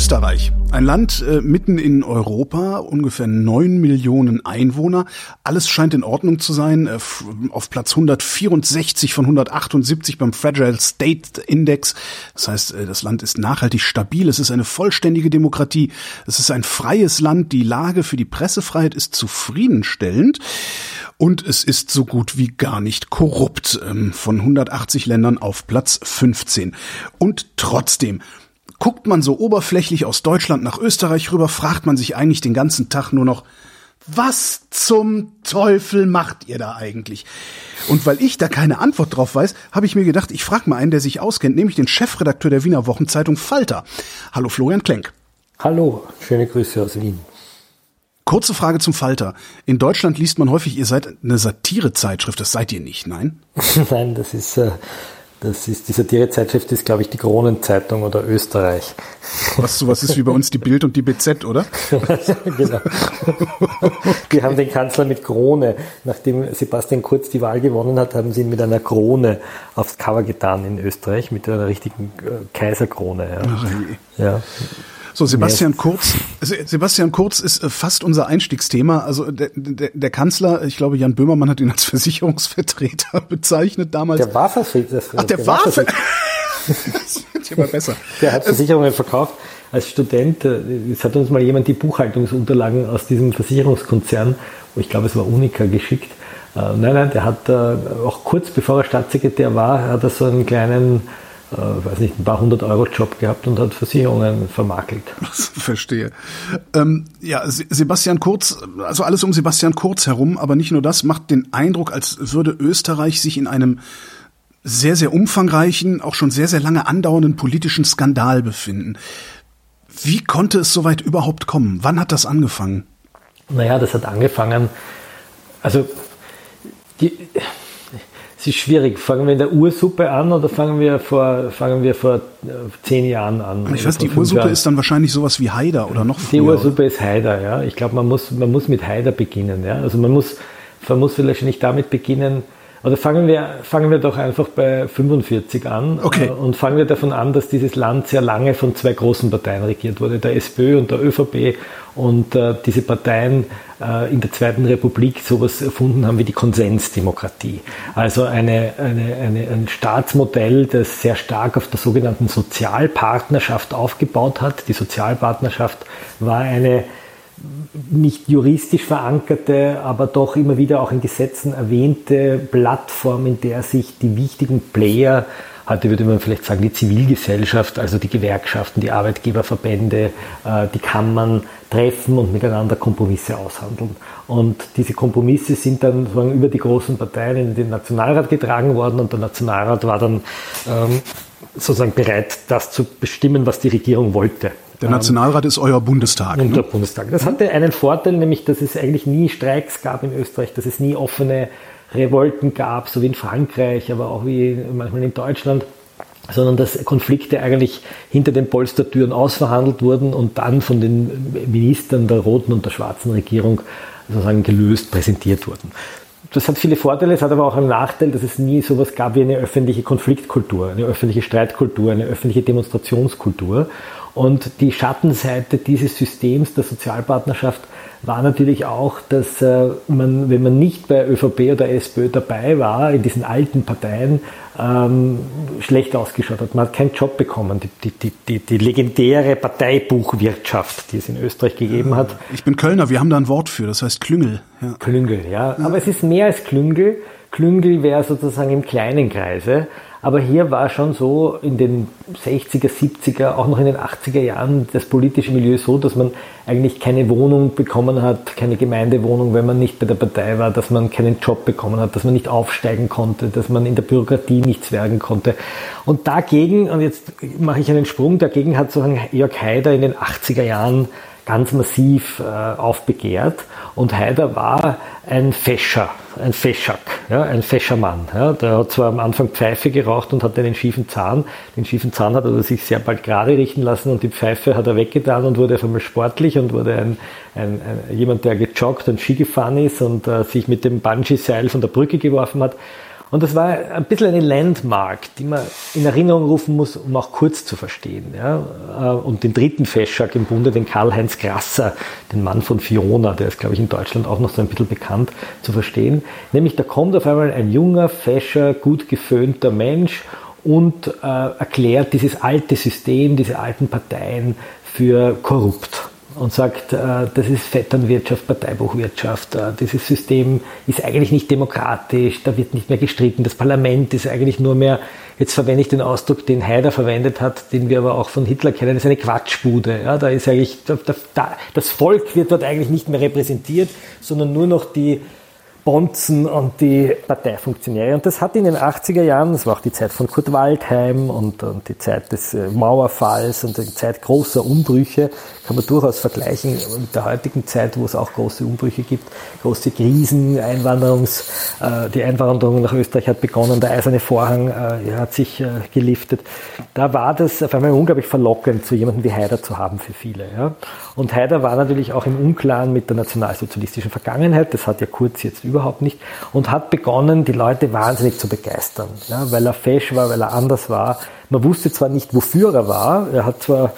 Österreich. Ein Land äh, mitten in Europa, ungefähr neun Millionen Einwohner. Alles scheint in Ordnung zu sein. Äh, auf Platz 164 von 178 beim Fragile State Index. Das heißt, äh, das Land ist nachhaltig stabil. Es ist eine vollständige Demokratie. Es ist ein freies Land. Die Lage für die Pressefreiheit ist zufriedenstellend. Und es ist so gut wie gar nicht korrupt. Ähm, von 180 Ländern auf Platz 15. Und trotzdem, Guckt man so oberflächlich aus Deutschland nach Österreich rüber, fragt man sich eigentlich den ganzen Tag nur noch, was zum Teufel macht ihr da eigentlich? Und weil ich da keine Antwort drauf weiß, habe ich mir gedacht, ich frage mal einen, der sich auskennt, nämlich den Chefredakteur der Wiener Wochenzeitung Falter. Hallo Florian Klenk. Hallo, schöne Grüße aus Wien. Kurze Frage zum Falter. In Deutschland liest man häufig, ihr seid eine Satirezeitschrift. Das seid ihr nicht, nein? nein, das ist äh, das ist, die Satirezeitschrift ist, glaube ich, die Kronenzeitung oder Österreich. Was sowas ist wie bei uns die Bild und die BZ, oder? genau. Wir haben den Kanzler mit Krone. Nachdem Sebastian Kurz die Wahl gewonnen hat, haben sie ihn mit einer Krone aufs Cover getan in Österreich, mit einer richtigen äh, Kaiserkrone. Ja. Ach, ja. So, Sebastian Kurz, Sebastian Kurz ist äh, fast unser Einstiegsthema. Also der, der, der Kanzler, ich glaube, Jan Böhmermann hat ihn als Versicherungsvertreter bezeichnet damals. Der war Versicherungsvertreter. Ach, der, der war Versicherungsvertreter. das wird immer besser. Der hat Versicherungen verkauft. Als Student, äh, es hat uns mal jemand die Buchhaltungsunterlagen aus diesem Versicherungskonzern, ich glaube, es war Unica, geschickt. Äh, nein, nein, der hat auch kurz bevor er Staatssekretär war, hat er so einen kleinen äh, weiß nicht, ein paar hundert Euro Job gehabt und hat Versicherungen vermakelt. Verstehe. Ähm, ja, Sebastian Kurz, also alles um Sebastian Kurz herum, aber nicht nur das, macht den Eindruck, als würde Österreich sich in einem sehr, sehr umfangreichen, auch schon sehr, sehr lange andauernden politischen Skandal befinden. Wie konnte es soweit überhaupt kommen? Wann hat das angefangen? Naja, das hat angefangen, also die, es ist schwierig. Fangen wir in der Ursuppe an oder fangen wir vor, fangen wir vor äh, zehn Jahren an? Ich weiß, die Ursuppe Jahren? ist dann wahrscheinlich sowas wie Haider oder noch früher. Die Ursuppe ist Haider, ja. Ich glaube, man muss, man muss mit Haider beginnen, ja. Also man muss, man muss vielleicht nicht damit beginnen, oder fangen wir, fangen wir doch einfach bei 45 an okay. Äh, und fangen wir davon an, dass dieses Land sehr lange von zwei großen Parteien regiert wurde, der SPÖ und der ÖVP und äh, diese Parteien äh, in der Zweiten Republik sowas erfunden haben wie die Konsensdemokratie. Also eine, eine, eine, ein Staatsmodell, das sehr stark auf der sogenannten Sozialpartnerschaft aufgebaut hat. Die Sozialpartnerschaft war eine nicht juristisch verankerte, aber doch immer wieder auch in Gesetzen erwähnte Plattform, in der sich die wichtigen Player, heute würde man vielleicht sagen die Zivilgesellschaft, also die Gewerkschaften, die Arbeitgeberverbände, äh, die Kammern treffen und miteinander Kompromisse aushandeln. Und diese Kompromisse sind dann sozusagen über die großen Parteien in den Nationalrat getragen worden und der Nationalrat war dann ähm, sozusagen bereit, das zu bestimmen, was die Regierung wollte. Der Nationalrat ist euer Bundestag. Und ne? der Bundestag. Das hatte einen Vorteil, nämlich, dass es eigentlich nie Streiks gab in Österreich, dass es nie offene Revolten gab, so wie in Frankreich, aber auch wie manchmal in Deutschland, sondern dass Konflikte eigentlich hinter den Polstertüren ausverhandelt wurden und dann von den Ministern der roten und der schwarzen Regierung sozusagen gelöst präsentiert wurden. Das hat viele Vorteile, es hat aber auch einen Nachteil, dass es nie sowas gab wie eine öffentliche Konfliktkultur, eine öffentliche Streitkultur, eine öffentliche Demonstrationskultur. Und die Schattenseite dieses Systems der Sozialpartnerschaft war natürlich auch, dass äh, man, wenn man nicht bei ÖVP oder SPÖ dabei war, in diesen alten Parteien, ähm, schlecht ausgeschaut hat. Man hat keinen Job bekommen. Die, die, die, die, legendäre Parteibuchwirtschaft, die es in Österreich gegeben hat. Ich bin Kölner, wir haben da ein Wort für, das heißt Klüngel. Ja. Klüngel, ja. Aber es ist mehr als Klüngel. Klüngel wäre sozusagen im kleinen Kreise. Aber hier war schon so in den 60er, 70er, auch noch in den 80er Jahren das politische Milieu so, dass man eigentlich keine Wohnung bekommen hat, keine Gemeindewohnung, wenn man nicht bei der Partei war, dass man keinen Job bekommen hat, dass man nicht aufsteigen konnte, dass man in der Bürokratie nichts werden konnte. Und dagegen, und jetzt mache ich einen Sprung, dagegen hat sozusagen Jörg Haider in den 80er Jahren ganz massiv äh, aufbegehrt. Und Haider war ein Fäscher, ein Feschak, ja, ein Fäschermann. Ja. Der hat zwar am Anfang Pfeife geraucht und hatte einen schiefen Zahn. Den schiefen Zahn hat er sich sehr bald gerade richten lassen und die Pfeife hat er weggetan und wurde auf einmal sportlich und wurde ein, ein, ein jemand, der gejoggt und Ski gefahren ist und äh, sich mit dem Bungee-Seil von der Brücke geworfen hat. Und das war ein bisschen eine Landmark, die man in Erinnerung rufen muss, um auch kurz zu verstehen. Ja. Äh, und den dritten Feschak im Bunde, den Karl-Heinz Grasser, den Mann von Fiona, der ist, glaube ich, in Deutschland auch noch so ein bisschen bekannt zu verstehen. Nämlich, da kommt auf einmal ein junger, fescher, gut geföhnter Mensch und äh, erklärt dieses alte System, diese alten Parteien für korrupt und sagt, äh, das ist Vetternwirtschaft, Parteibuchwirtschaft, äh, dieses System ist eigentlich nicht demokratisch, da wird nicht mehr gestritten, das Parlament ist eigentlich nur mehr, jetzt verwende ich den Ausdruck, den Haider verwendet hat, den wir aber auch von Hitler kennen, ist eine Quatschbude. Ja, da ist eigentlich, das Volk wird dort eigentlich nicht mehr repräsentiert, sondern nur noch die Bonzen und die Parteifunktionäre. Und das hat in den 80er Jahren, das war auch die Zeit von Kurt Waldheim und, und die Zeit des äh, Mauerfalls und die Zeit großer Umbrüche, kann man durchaus vergleichen mit der heutigen Zeit, wo es auch große Umbrüche gibt, große Krisen, Einwanderungs, äh, die Einwanderung nach Österreich hat begonnen, der eiserne Vorhang äh, hat sich geliftet. Da war das auf einmal unglaublich verlockend, so jemanden wie Haider zu haben für viele. Und Haider war natürlich auch im Unklaren mit der nationalsozialistischen Vergangenheit, das hat ja Kurz jetzt überhaupt nicht, und hat begonnen, die Leute wahnsinnig zu begeistern, ja? weil er fesch war, weil er anders war. Man wusste zwar nicht, wofür er war, er hat zwar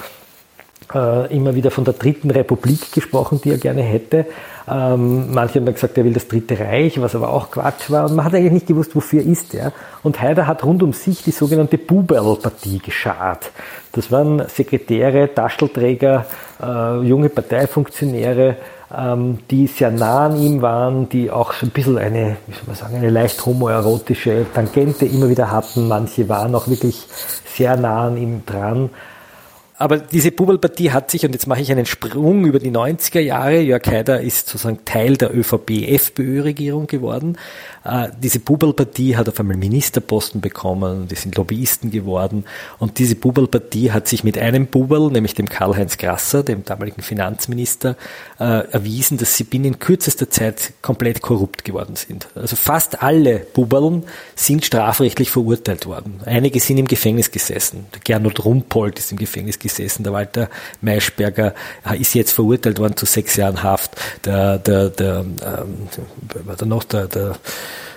äh, immer wieder von der Dritten Republik gesprochen, die er gerne hätte. Ähm, manche haben dann gesagt, er will das Dritte Reich, was aber auch Quatsch war. Und man hat eigentlich nicht gewusst, wofür ist er. Und Haider hat rund um sich die sogenannte Bubel-Partie geschart. Das waren Sekretäre, Taschelträger, äh, junge Parteifunktionäre, ähm, die sehr nah an ihm waren, die auch so ein bisschen eine, wie soll man sagen, eine leicht homoerotische Tangente immer wieder hatten. Manche waren auch wirklich sehr nah an ihm dran. Aber diese Bubelpartie hat sich, und jetzt mache ich einen Sprung über die 90er Jahre, Jörg Haider ist sozusagen Teil der ÖVP-FPÖ-Regierung geworden. Äh, diese Bubelpartie hat auf einmal Ministerposten bekommen, die sind Lobbyisten geworden. Und diese Bubelpartie hat sich mit einem Bubel, nämlich dem Karl-Heinz Grasser, dem damaligen Finanzminister, äh, erwiesen, dass sie binnen kürzester Zeit komplett korrupt geworden sind. Also fast alle Bubeln sind strafrechtlich verurteilt worden. Einige sind im Gefängnis gesessen. Der Gernot Rumpold ist im Gefängnis gesessen gesessen. Der Walter Maischberger ist jetzt verurteilt worden zu sechs Jahren Haft. Der, der, der, ähm, war da noch der, der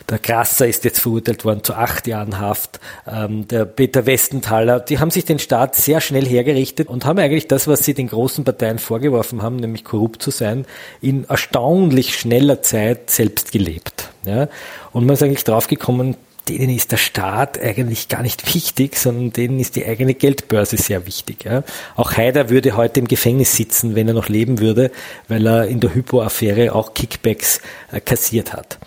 der Grasser ist jetzt verurteilt worden zu acht Jahren Haft. Ähm, der Peter Westenthaler, die haben sich den Staat sehr schnell hergerichtet und haben eigentlich das, was sie den großen Parteien vorgeworfen haben, nämlich korrupt zu sein, in erstaunlich schneller Zeit selbst gelebt. Ja? Und man ist eigentlich draufgekommen, denen ist der Staat eigentlich gar nicht wichtig, sondern denen ist die eigene Geldbörse sehr wichtig. Ja. Auch Haider würde heute im Gefängnis sitzen, wenn er noch leben würde, weil er in der Hypo-Affäre auch Kickbacks äh, kassiert hat.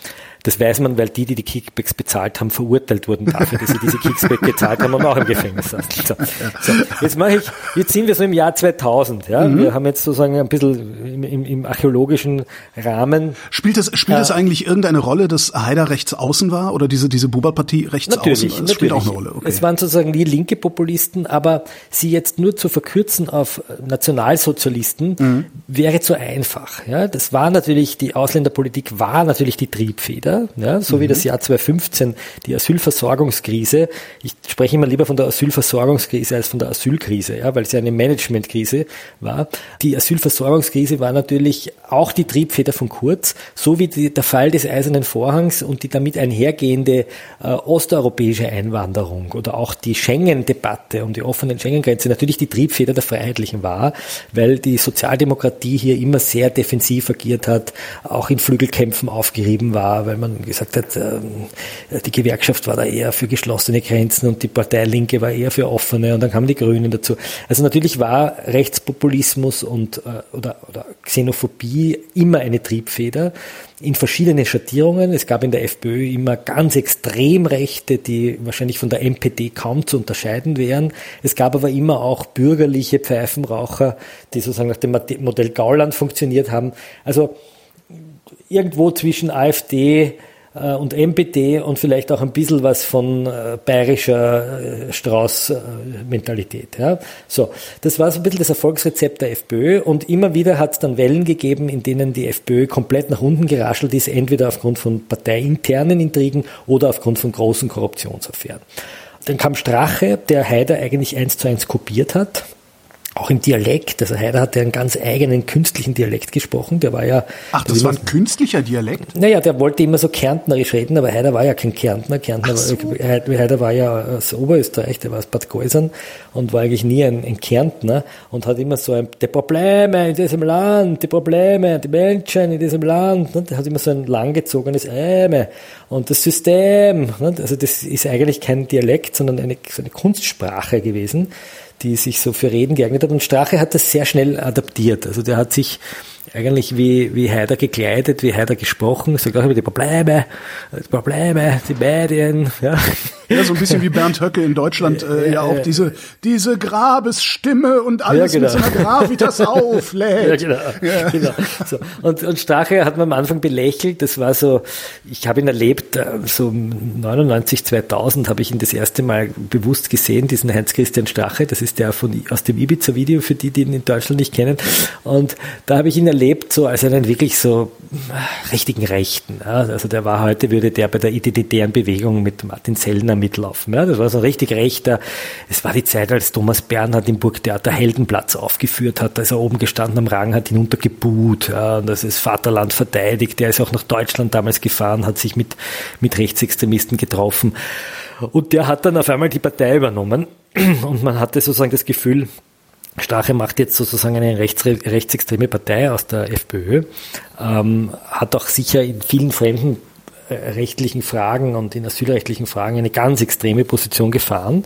Das weiß man, weil die, die die Kickbacks bezahlt haben, verurteilt wurden dafür, dass sie diese Kickbacks gezahlt haben und auch im Gefängnis saßen. So, so. Jetzt mache ich, jetzt sind wir so im Jahr 2000. Ja? Mhm. Wir haben jetzt sozusagen ein bisschen im, im, im archäologischen Rahmen. Spielt es spielt es äh, eigentlich irgendeine Rolle, dass Haider rechts außen war oder diese diese Buba-Partie rechts natürlich, außen? Das natürlich. spielt auch eine Rolle. Okay. Es waren sozusagen die linke Populisten, aber sie jetzt nur zu verkürzen auf Nationalsozialisten mhm. wäre zu einfach. Ja? Das war natürlich die Ausländerpolitik war natürlich die Triebfeder ja, so mhm. wie das Jahr 2015, die Asylversorgungskrise. Ich spreche immer lieber von der Asylversorgungskrise als von der Asylkrise, ja, weil es ja eine Managementkrise war. Die Asylversorgungskrise war natürlich auch die Triebfeder von Kurz, so wie die, der Fall des Eisernen Vorhangs und die damit einhergehende äh, osteuropäische Einwanderung oder auch die Schengen-Debatte um die offenen Schengen-Grenze natürlich die Triebfeder der Freiheitlichen war, weil die Sozialdemokratie hier immer sehr defensiv agiert hat, auch in Flügelkämpfen aufgerieben war, weil man gesagt hat, ähm, die Gewerkschaft war da eher für geschlossene Grenzen und die Partei Linke war eher für offene und dann kamen die Grünen dazu. Also natürlich war Rechtspopulismus und äh, oder, oder Xenophobie immer eine Triebfeder in verschiedenen Schattierungen. Es gab in der FPÖ immer ganz extrem Rechte, die wahrscheinlich von der MPD kaum zu unterscheiden wären. Es gab aber immer auch bürgerliche Pfeifenraucher, die sozusagen nach dem Modell Gauland funktioniert haben. Also irgendwo zwischen AfD, äh, und MPD und vielleicht auch ein bisschen was von äh, bayerischer äh, Strauß-Mentalität. Ja. So, das war so ein bisschen das Erfolgsrezept der FPÖ und immer wieder hat es dann Wellen gegeben, in denen die FPÖ komplett nach unten geraschelt ist, entweder aufgrund von parteiinternen Intrigen oder aufgrund von großen Korruptionsaffären. Dann kam Strache, der Haider eigentlich eins zu eins kopiert hat auch im Dialekt. Also Heider hat ja einen ganz eigenen künstlichen Dialekt gesprochen. Der war ja. Ach, das war ein künstlicher Dialekt? Naja, der wollte immer so kärntnerisch reden, aber Heider war ja kein Kärntner. Kärntner so. war, Heider war ja aus Oberösterreich, der war aus Bad Geusern und war eigentlich nie ein, ein Kärntner und hat immer so ein, die Probleme in diesem Land, die Probleme, die Menschen in diesem Land. Ne? Der hat immer so ein langgezogenes Äme und das System. Ne? Also das ist eigentlich kein Dialekt, sondern eine, so eine Kunstsprache gewesen die sich so für Reden geeignet hat. Und Strache hat das sehr schnell adaptiert. Also der hat sich eigentlich wie, wie Heider gekleidet, wie Heider gesprochen, sagt auch über die Probleme, die Probleme, die Medien, ja. Ja, so ein bisschen wie Bernd Höcke in Deutschland äh, ja auch diese, diese Grabesstimme und alles ja, genau. mit so einer Gravitas auflädt. Ja, genau. Ja. genau. So. Und, und Strache hat man am Anfang belächelt, das war so, ich habe ihn erlebt, äh, so 99, 2000 habe ich ihn das erste Mal bewusst gesehen, diesen Heinz-Christian Strache, das ist der von, aus dem Ibiza-Video, für die, die ihn in Deutschland nicht kennen. Und da habe ich ihn erlebt, so als einen wirklich so richtigen Rechten. Also der war heute, würde der bei der identitären Bewegung mit Martin Sellner mitlaufen. Das war so ein richtig rechter. Es war die Zeit, als Thomas Bernhard im Burgtheater Heldenplatz aufgeführt hat. Da ist er oben gestanden am Rang, hat hinuntergebuht. Ja. Und das ist Vaterland verteidigt. Der ist auch nach Deutschland damals gefahren, hat sich mit, mit Rechtsextremisten getroffen. Und der hat dann auf einmal die Partei übernommen. Und man hatte sozusagen das Gefühl, Strache macht jetzt sozusagen eine rechts, rechtsextreme Partei aus der FPÖ, ähm, hat auch sicher in vielen fremden äh, rechtlichen Fragen und in asylrechtlichen Fragen eine ganz extreme Position gefahren,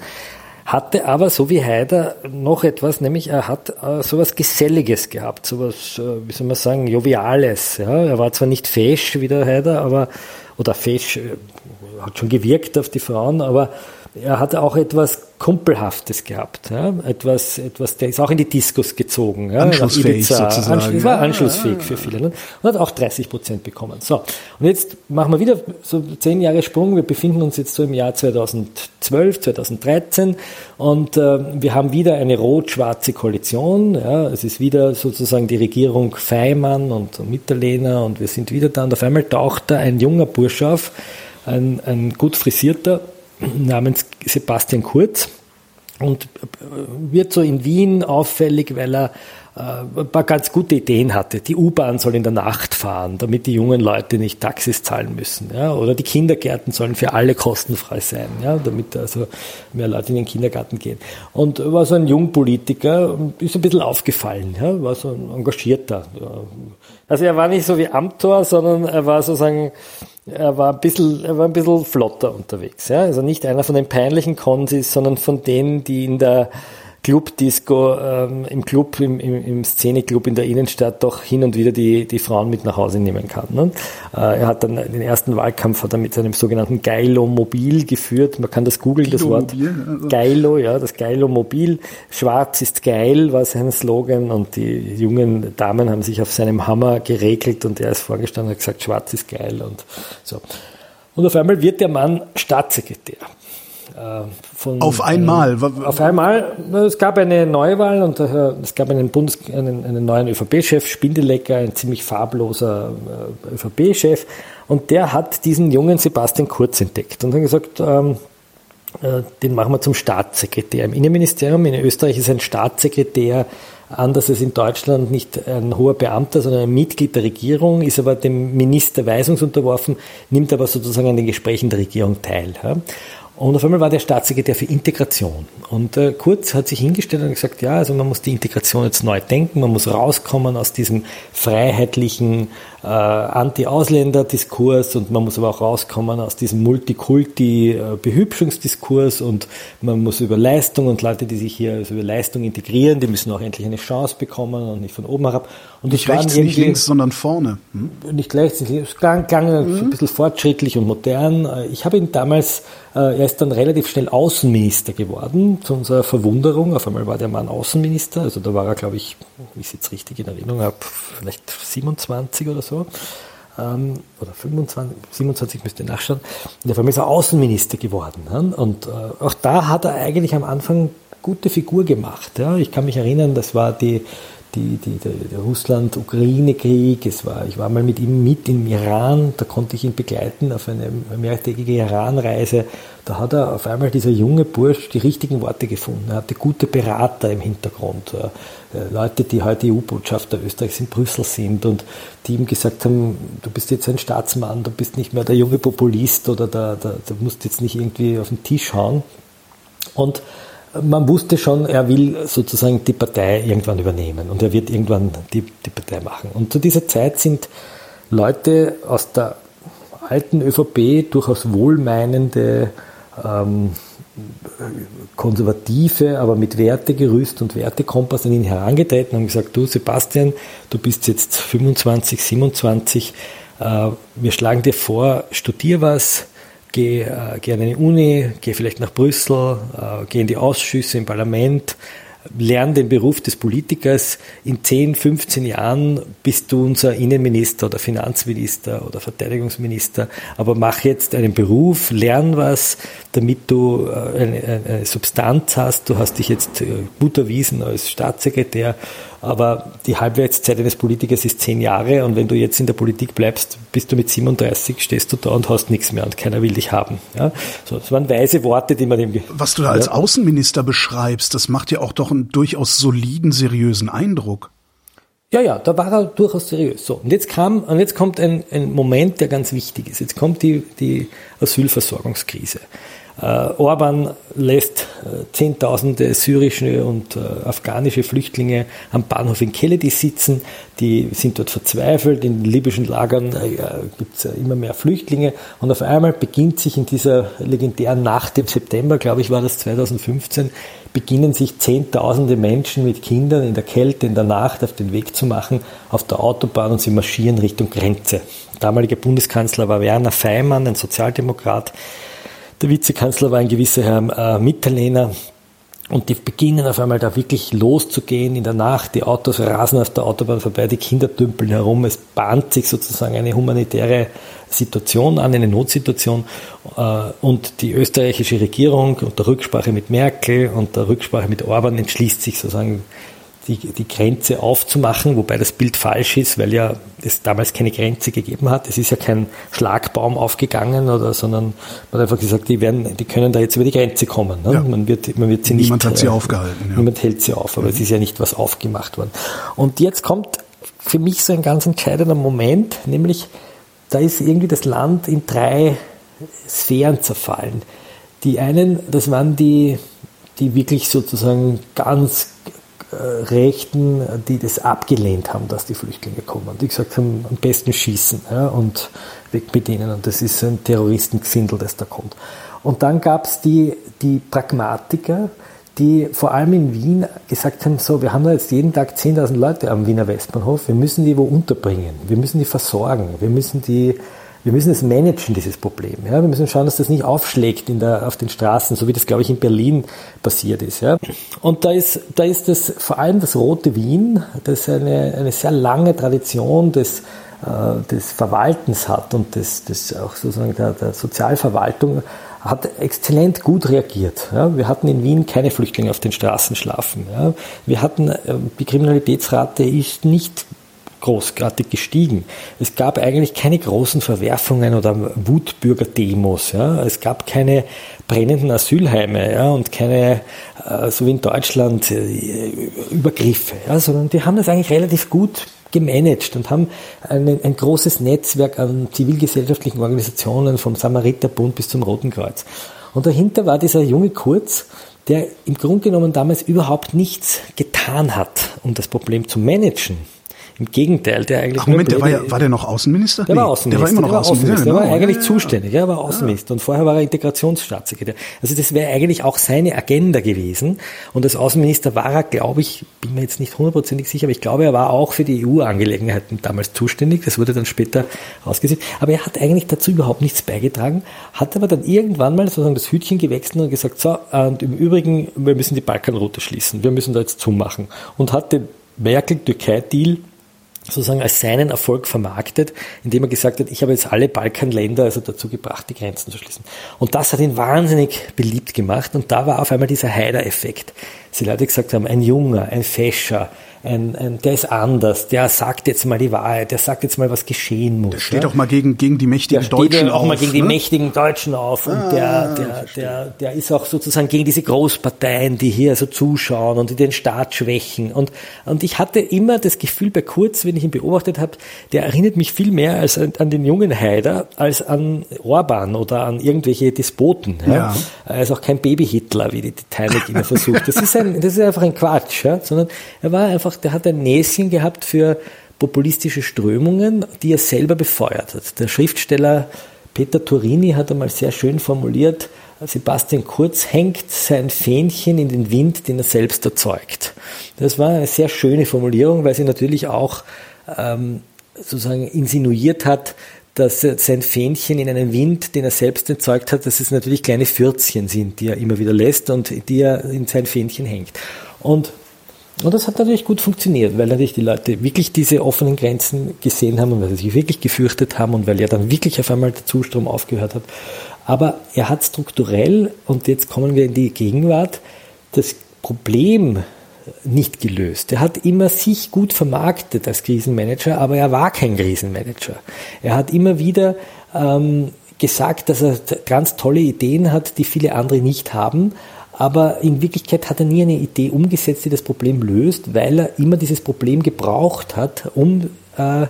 hatte aber, so wie Haider, noch etwas, nämlich er hat äh, sowas Geselliges gehabt, sowas, äh, wie soll man sagen, Joviales. Ja? Er war zwar nicht fesch wie der Haider, aber, oder fesch, äh, hat schon gewirkt auf die Frauen, aber er hatte auch etwas Kumpelhaftes gehabt. Ja? Etwas, etwas, der ist auch in die Diskos gezogen. Ja? Anschlussfähig sozusagen. Anschluss, war anschlussfähig ja, für viele. Ne? Und hat auch 30 Prozent bekommen. So, und jetzt machen wir wieder so zehn Jahre Sprung. Wir befinden uns jetzt so im Jahr 2012, 2013 und äh, wir haben wieder eine rot-schwarze Koalition. Ja? Es ist wieder sozusagen die Regierung Feimann und Mitterlehner und wir sind wieder da und auf einmal taucht da ein junger Bursch auf, ein, ein gut frisierter, namens Sebastian Kurz und wird so in Wien auffällig, weil er äh, ein paar ganz gute Ideen hatte. Die U-Bahn soll in der Nacht fahren, damit die jungen Leute nicht Taxis zahlen müssen. Ja? Oder die Kindergärten sollen für alle kostenfrei sein, ja? damit also mehr Leute in den Kindergarten gehen. Und war so ein Jungpolitiker, ist ein bisschen aufgefallen, ja? war so ein engagierter. Also er war nicht so wie Amtor, sondern er war sozusagen er war ein bisschen, er war ein bisschen flotter unterwegs. Ja? Also nicht einer von den peinlichen Konsis, sondern von denen, die in der Club-Disco, ähm, im Club, im, im, im Szeneclub in der Innenstadt doch hin und wieder die, die Frauen mit nach Hause nehmen kann. Ne? Äh, er hat dann den ersten Wahlkampf hat er mit seinem sogenannten Geilo-Mobil geführt. Man kann das googeln, das Wort. Also. Geilo, ja, das Geilo-Mobil. Schwarz ist geil, war sein Slogan und die jungen Damen haben sich auf seinem Hammer geregelt und er ist vorgestanden und hat gesagt, schwarz ist geil und so. Und auf einmal wird der Mann Staatssekretär. Äh, von auf einmal? auf einmal. Es gab eine Neuwahl und äh, es gab einen, Bundes, einen, einen neuen ÖVP-Chef, Spindelecker, ein ziemlich farbloser äh, ÖVP-Chef. Und der hat diesen jungen Sebastian Kurz entdeckt und hat gesagt, ähm, den machen wir zum Staatssekretär im Innenministerium. In Österreich ist ein Staatssekretär anders als in Deutschland nicht ein hoher Beamter, sondern ein Mitglied der Regierung, ist aber dem Minister weisungsunterworfen, nimmt aber sozusagen an den Gesprächen der Regierung teil. Und auf einmal war der Staatssekretär für Integration. Und äh, Kurz hat sich hingestellt und gesagt, ja, also man muss die Integration jetzt neu denken, man muss rauskommen aus diesem freiheitlichen äh, Anti-Ausländer-Diskurs und man muss aber auch rauskommen aus diesem Multikulti-Behübschungsdiskurs und man muss über Leistung und Leute, die sich hier also über Leistung integrieren, die müssen auch endlich eine Chance bekommen und nicht von oben herab. Und nicht rechts, nicht links, sondern vorne. Hm? Nicht rechts, nicht links. Es klang, klang mhm. ein bisschen fortschrittlich und modern. Ich habe ihn damals, äh, er ist dann relativ schnell Außenminister geworden, zu unserer Verwunderung. Auf einmal war der Mann Außenminister, also da war er, glaube ich, wie ich es jetzt richtig in Erinnerung habe, vielleicht 27 oder so so. ähm, oder 25, 27 müsste nachschauen, und auf ist er Außenminister geworden. Ja? Und äh, auch da hat er eigentlich am Anfang gute Figur gemacht. Ja? Ich kann mich erinnern, das war die, die, die, der Russland-Ukraine-Krieg. War, ich war mal mit ihm mit im Iran, da konnte ich ihn begleiten auf eine mehrtägige Iran-Reise. Da hat er auf einmal dieser junge Bursch die richtigen Worte gefunden. Er hatte gute Berater im Hintergrund. Äh, Leute, die heute EU-Botschafter Österreichs in Brüssel sind und die ihm gesagt haben, du bist jetzt ein Staatsmann, du bist nicht mehr der junge Populist oder der, der, du musst jetzt nicht irgendwie auf den Tisch hauen. Und man wusste schon, er will sozusagen die Partei irgendwann übernehmen und er wird irgendwann die, die Partei machen. Und zu dieser Zeit sind Leute aus der alten ÖVP, durchaus wohlmeinende, ähm, konservative, aber mit Wertegerüst und Wertekompass an ihn herangetreten und gesagt, du Sebastian, du bist jetzt 25, 27, äh, wir schlagen dir vor, studier was, geh, äh, geh an eine Uni, geh vielleicht nach Brüssel, äh, geh in die Ausschüsse im Parlament, lern den Beruf des Politikers. In 10, 15 Jahren bist du unser Innenminister oder Finanzminister oder Verteidigungsminister. Aber mach jetzt einen Beruf, lern was, damit du äh, eine, eine Substanz hast. Du hast dich jetzt äh, gut erwiesen als Staatssekretär aber die Halbwertszeit eines Politikers ist zehn Jahre und wenn du jetzt in der Politik bleibst, bist du mit 37, stehst du da und hast nichts mehr und keiner will dich haben. Ja? So, das waren weise Worte, die man dem. Was du da als Außenminister beschreibst, das macht ja auch doch einen durchaus soliden, seriösen Eindruck. Ja, ja, da war er durchaus seriös. So, und jetzt kam, und jetzt kommt ein, ein Moment, der ganz wichtig ist. Jetzt kommt die, die Asylversorgungskrise. Äh, Orban lässt äh, Zehntausende syrische und äh, afghanische Flüchtlinge am Bahnhof in Kennedy sitzen. Die sind dort verzweifelt. In libyschen Lagern gibt es immer mehr Flüchtlinge. Und auf einmal beginnt sich in dieser legendären Nacht im September, glaube ich, war das 2015, beginnen sich Zehntausende Menschen mit Kindern in der Kälte, in der Nacht auf den Weg zu machen auf der Autobahn und sie marschieren Richtung Grenze. Der damalige Bundeskanzler war Werner Feimann, ein Sozialdemokrat. Der Vizekanzler war ein gewisser Herr äh, Mitterlehner. Und die beginnen auf einmal da wirklich loszugehen in der Nacht. Die Autos rasen auf der Autobahn vorbei, die Kinder dümpeln herum. Es bahnt sich sozusagen eine humanitäre Situation an, eine Notsituation. Äh, und die österreichische Regierung unter Rücksprache mit Merkel und der Rücksprache mit Orban entschließt sich sozusagen die, die Grenze aufzumachen, wobei das Bild falsch ist, weil ja es damals keine Grenze gegeben hat. Es ist ja kein Schlagbaum aufgegangen oder, sondern man hat einfach gesagt, die werden, die können da jetzt über die Grenze kommen. Ne? Ja. Man wird, man wird sie nicht. Niemand hat sie äh, aufgehalten. Ja. Niemand hält sie auf, aber mhm. es ist ja nicht was aufgemacht worden. Und jetzt kommt für mich so ein ganz entscheidender Moment, nämlich da ist irgendwie das Land in drei Sphären zerfallen. Die einen, das waren die, die wirklich sozusagen ganz Rechten, die das abgelehnt haben, dass die Flüchtlinge kommen. Die gesagt haben, am besten schießen ja, und weg mit ihnen. Und das ist ein Terroristengesindel, das da kommt. Und dann gab es die, die Pragmatiker, die vor allem in Wien gesagt haben, so, wir haben da jetzt jeden Tag 10.000 Leute am Wiener Westbahnhof, wir müssen die wo unterbringen, wir müssen die versorgen, wir müssen die wir müssen es managen, dieses Problem. Ja? Wir müssen schauen, dass das nicht aufschlägt in der, auf den Straßen, so wie das, glaube ich, in Berlin passiert ist. Ja? Und da ist, da ist das, vor allem das Rote Wien, das eine, eine sehr lange Tradition des, äh, des Verwaltens hat und des, des auch sozusagen der, der Sozialverwaltung, hat exzellent gut reagiert. Ja, wir hatten in Wien keine Flüchtlinge auf den Straßen schlafen. Ja, wir hatten, äh, die Kriminalitätsrate ist nicht großartig gestiegen. Es gab eigentlich keine großen Verwerfungen oder Wutbürgerdemos. Ja. Es gab keine brennenden Asylheime ja, und keine, äh, so wie in Deutschland, äh, Übergriffe, ja, sondern die haben das eigentlich relativ gut gemanagt und haben ein, ein großes Netzwerk an zivilgesellschaftlichen Organisationen vom Samariterbund bis zum Roten Kreuz. Und dahinter war dieser junge Kurz, der im Grunde genommen damals überhaupt nichts getan hat, um das Problem zu managen. Im Gegenteil, der eigentlich. Ach, Moment, der war, ja, war der noch Außenminister? Der nee, war Außenminister. Der war immer noch der Außenminister. Der war genau. eigentlich ja, zuständig. Er war Außenminister. Und vorher war er Integrationsstaatssekretär. Also das wäre eigentlich auch seine Agenda gewesen. Und als Außenminister war er, glaube ich, bin mir jetzt nicht hundertprozentig sicher, aber ich glaube, er war auch für die EU-Angelegenheiten damals zuständig. Das wurde dann später ausgesetzt. Aber er hat eigentlich dazu überhaupt nichts beigetragen, hat aber dann irgendwann mal sozusagen das Hütchen gewechselt und gesagt, so, und im Übrigen, wir müssen die Balkanroute schließen. Wir müssen da jetzt zumachen. Und hat den Merkel-Türkei-Deal sozusagen als seinen Erfolg vermarktet, indem er gesagt hat, ich habe jetzt alle Balkanländer also dazu gebracht, die Grenzen zu schließen. Und das hat ihn wahnsinnig beliebt gemacht und da war auf einmal dieser Haider-Effekt. Sie Leute gesagt haben, ein Junger, ein Fescher, ein, ein, der ist anders, der sagt jetzt mal die Wahrheit, der sagt jetzt mal, was geschehen muss. Der steht ja? auch mal gegen, gegen die mächtigen der Deutschen steht auch auf. mal gegen ne? die mächtigen Deutschen auf und ah, der, der, der, der ist auch sozusagen gegen diese Großparteien, die hier so zuschauen und die den Staat schwächen. Und, und ich hatte immer das Gefühl bei Kurz, wenn ich ihn beobachtet habe, der erinnert mich viel mehr als an, an den jungen Haider als an Orban oder an irgendwelche Despoten. Ja? ja. Er ist auch kein Baby-Hitler, wie die Titanic immer versucht. Das ist, ein, das ist einfach ein Quatsch, ja? sondern er war einfach einfach, der hat ein Näschen gehabt für populistische Strömungen, die er selber befeuert hat. Der Schriftsteller Peter Turini hat einmal sehr schön formuliert, Sebastian Kurz hängt sein Fähnchen in den Wind, den er selbst erzeugt. Das war eine sehr schöne Formulierung, weil sie natürlich auch ähm, sozusagen insinuiert hat, dass sein Fähnchen in einen Wind, den er selbst erzeugt hat, dass es natürlich kleine Fürzchen sind, die er immer wieder lässt und die er in sein Fähnchen hängt. Und und das hat natürlich gut funktioniert, weil natürlich die Leute wirklich diese offenen Grenzen gesehen haben und weil sie sich wirklich gefürchtet haben und weil ja dann wirklich auf einmal der Zustrom aufgehört hat. Aber er hat strukturell, und jetzt kommen wir in die Gegenwart, das Problem nicht gelöst. Er hat immer sich gut vermarktet als Krisenmanager, aber er war kein Krisenmanager. Er hat immer wieder ähm, gesagt, dass er ganz tolle Ideen hat, die viele andere nicht haben, aber in Wirklichkeit hat er nie eine Idee umgesetzt, die das Problem löst, weil er immer dieses Problem gebraucht hat, um äh,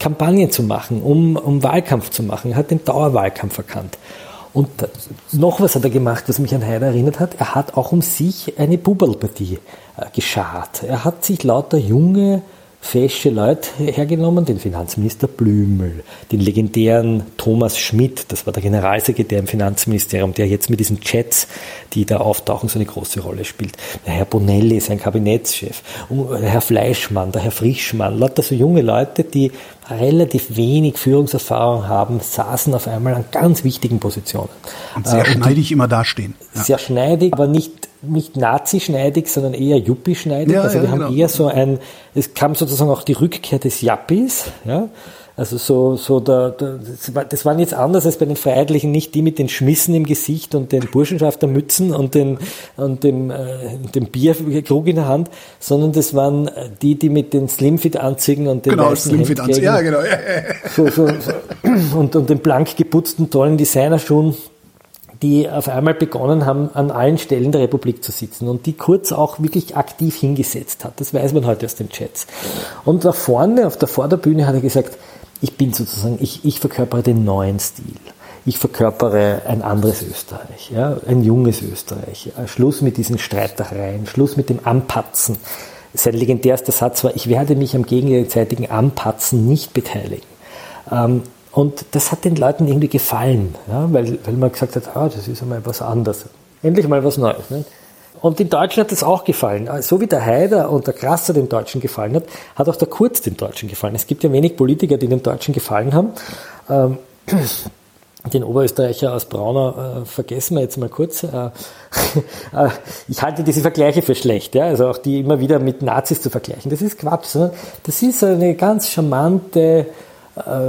Kampagnen zu machen, um, um Wahlkampf zu machen. Er hat den Dauerwahlkampf erkannt. Und noch was hat er gemacht, was mich an Heider erinnert hat. Er hat auch um sich eine Buberlpartie äh, geschart. Er hat sich lauter junge, fesche Leute hergenommen, den Finanzminister Blümel, den legendären Thomas Schmidt, das war der Generalsekretär im Finanzministerium, der jetzt mit diesen Chats, die da auftauchen, so eine große Rolle spielt. Der Herr Bonelli, sein Kabinettschef, der Herr Fleischmann, der Herr Frischmann, lauter so junge Leute, die relativ wenig Führungserfahrung haben, saßen auf einmal an ganz wichtigen Positionen. Und sehr äh, und schneidig immer dastehen. Ja. Sehr schneidig, aber nicht, nicht Nazi-schneidig, sondern eher Yuppie-schneidig. Ja, also ja, wir haben genau. eher so ein, es kam sozusagen auch die Rückkehr des Yuppies, ja, also so, so der, der, das waren jetzt anders als bei den Freiheitlichen, nicht die mit den Schmissen im Gesicht und den Burschenschaftermützen und, den, und dem, äh, dem Bierkrug in der Hand, sondern das waren die, die mit den Slimfit-Anzügen und den genau, Slimfit-Anzügen, ja, genau. So, so, so, und, und den blank geputzten, tollen Designerschuhen die auf einmal begonnen haben, an allen Stellen der Republik zu sitzen und die Kurz auch wirklich aktiv hingesetzt hat. Das weiß man heute aus den Chats. Und da vorne auf der Vorderbühne hat er gesagt, ich bin sozusagen, ich, ich verkörpere den neuen Stil. Ich verkörpere ein anderes Österreich, ja, ein junges Österreich. Äh, Schluss mit diesen Streitereien, Schluss mit dem Anpatzen. Sein legendärster Satz war, ich werde mich am gegenseitigen Anpatzen nicht beteiligen. Ähm, und das hat den Leuten irgendwie gefallen, ja, weil, weil man gesagt hat, ah, das ist einmal was anderes. Endlich mal was Neues. Ne? Und den Deutschen hat das auch gefallen. So wie der Haider und der Krasser den Deutschen gefallen hat, hat auch der Kurz den Deutschen gefallen. Es gibt ja wenig Politiker, die den Deutschen gefallen haben. Ähm, den Oberösterreicher aus Braunau äh, vergessen wir jetzt mal kurz. Äh, äh, ich halte diese Vergleiche für schlecht, ja? also auch die immer wieder mit Nazis zu vergleichen. Das ist Quatsch, sondern das ist eine ganz charmante,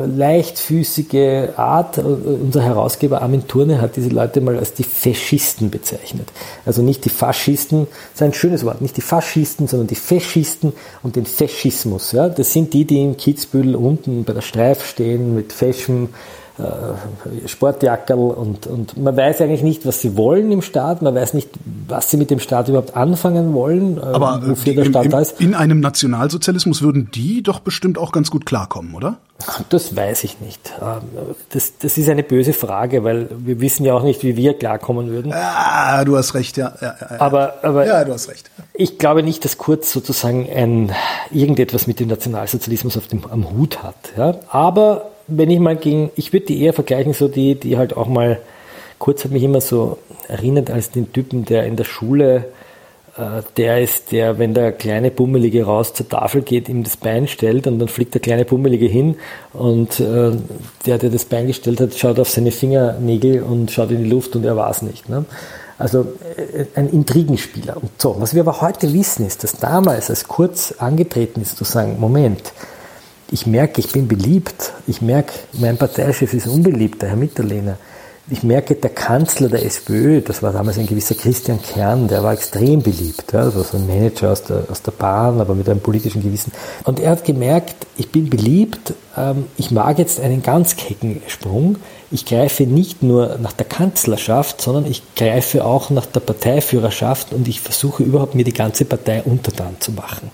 leichtfüßige Art. Äh, unser Herausgeber Armin Turne hat diese Leute mal als die Faschisten bezeichnet. Also nicht die Faschisten, das ist ein schönes Wort, nicht die Faschisten, sondern die Faschisten und den Faschismus. Ja? Das sind die, die in Kitzbühel unten bei der Streif stehen mit feschem äh, Sportjackerl und, und man weiß eigentlich nicht, was sie wollen im Staat, man weiß nicht, was sie mit dem Staat überhaupt anfangen wollen, äh, Aber wofür der Staat im, da ist. In einem Nationalsozialismus würden die doch bestimmt auch ganz gut klarkommen, oder? Das weiß ich nicht. Ähm, das, das ist eine böse Frage, weil wir wissen ja auch nicht, wie wir klarkommen würden. Ah, du hast recht, ja. ja, ja aber, aber ja, du hast recht. Ich glaube nicht, dass Kurz sozusagen ein, irgendetwas mit dem Nationalsozialismus auf dem, am Hut hat. Ja? Aber wenn ich mal gegen, ich würde die eher vergleichen, so die, die halt auch mal, Kurz hat mich immer so erinnert als den Typen, der in der Schule, äh, der ist, der, wenn der kleine Bummelige raus zur Tafel geht, ihm das Bein stellt und dann fliegt der kleine Bummelige hin und äh, der, der das Bein gestellt hat, schaut auf seine Fingernägel und schaut in die Luft und er war es nicht. Ne? Also äh, ein Intrigenspieler. Und so, was wir aber heute wissen, ist, dass damals, als Kurz angetreten ist, zu sagen, Moment, ich merke, ich bin beliebt. Ich merke, mein Parteichef ist unbeliebt, der Herr Mitterlehner ich merke, der Kanzler der SPÖ, das war damals ein gewisser Christian Kern, der war extrem beliebt. Ja, das war so ein Manager aus der, aus der Bahn, aber mit einem politischen Gewissen. Und er hat gemerkt, ich bin beliebt, ähm, ich mag jetzt einen ganz kecken Sprung. Ich greife nicht nur nach der Kanzlerschaft, sondern ich greife auch nach der Parteiführerschaft und ich versuche überhaupt mir die ganze Partei untertan zu machen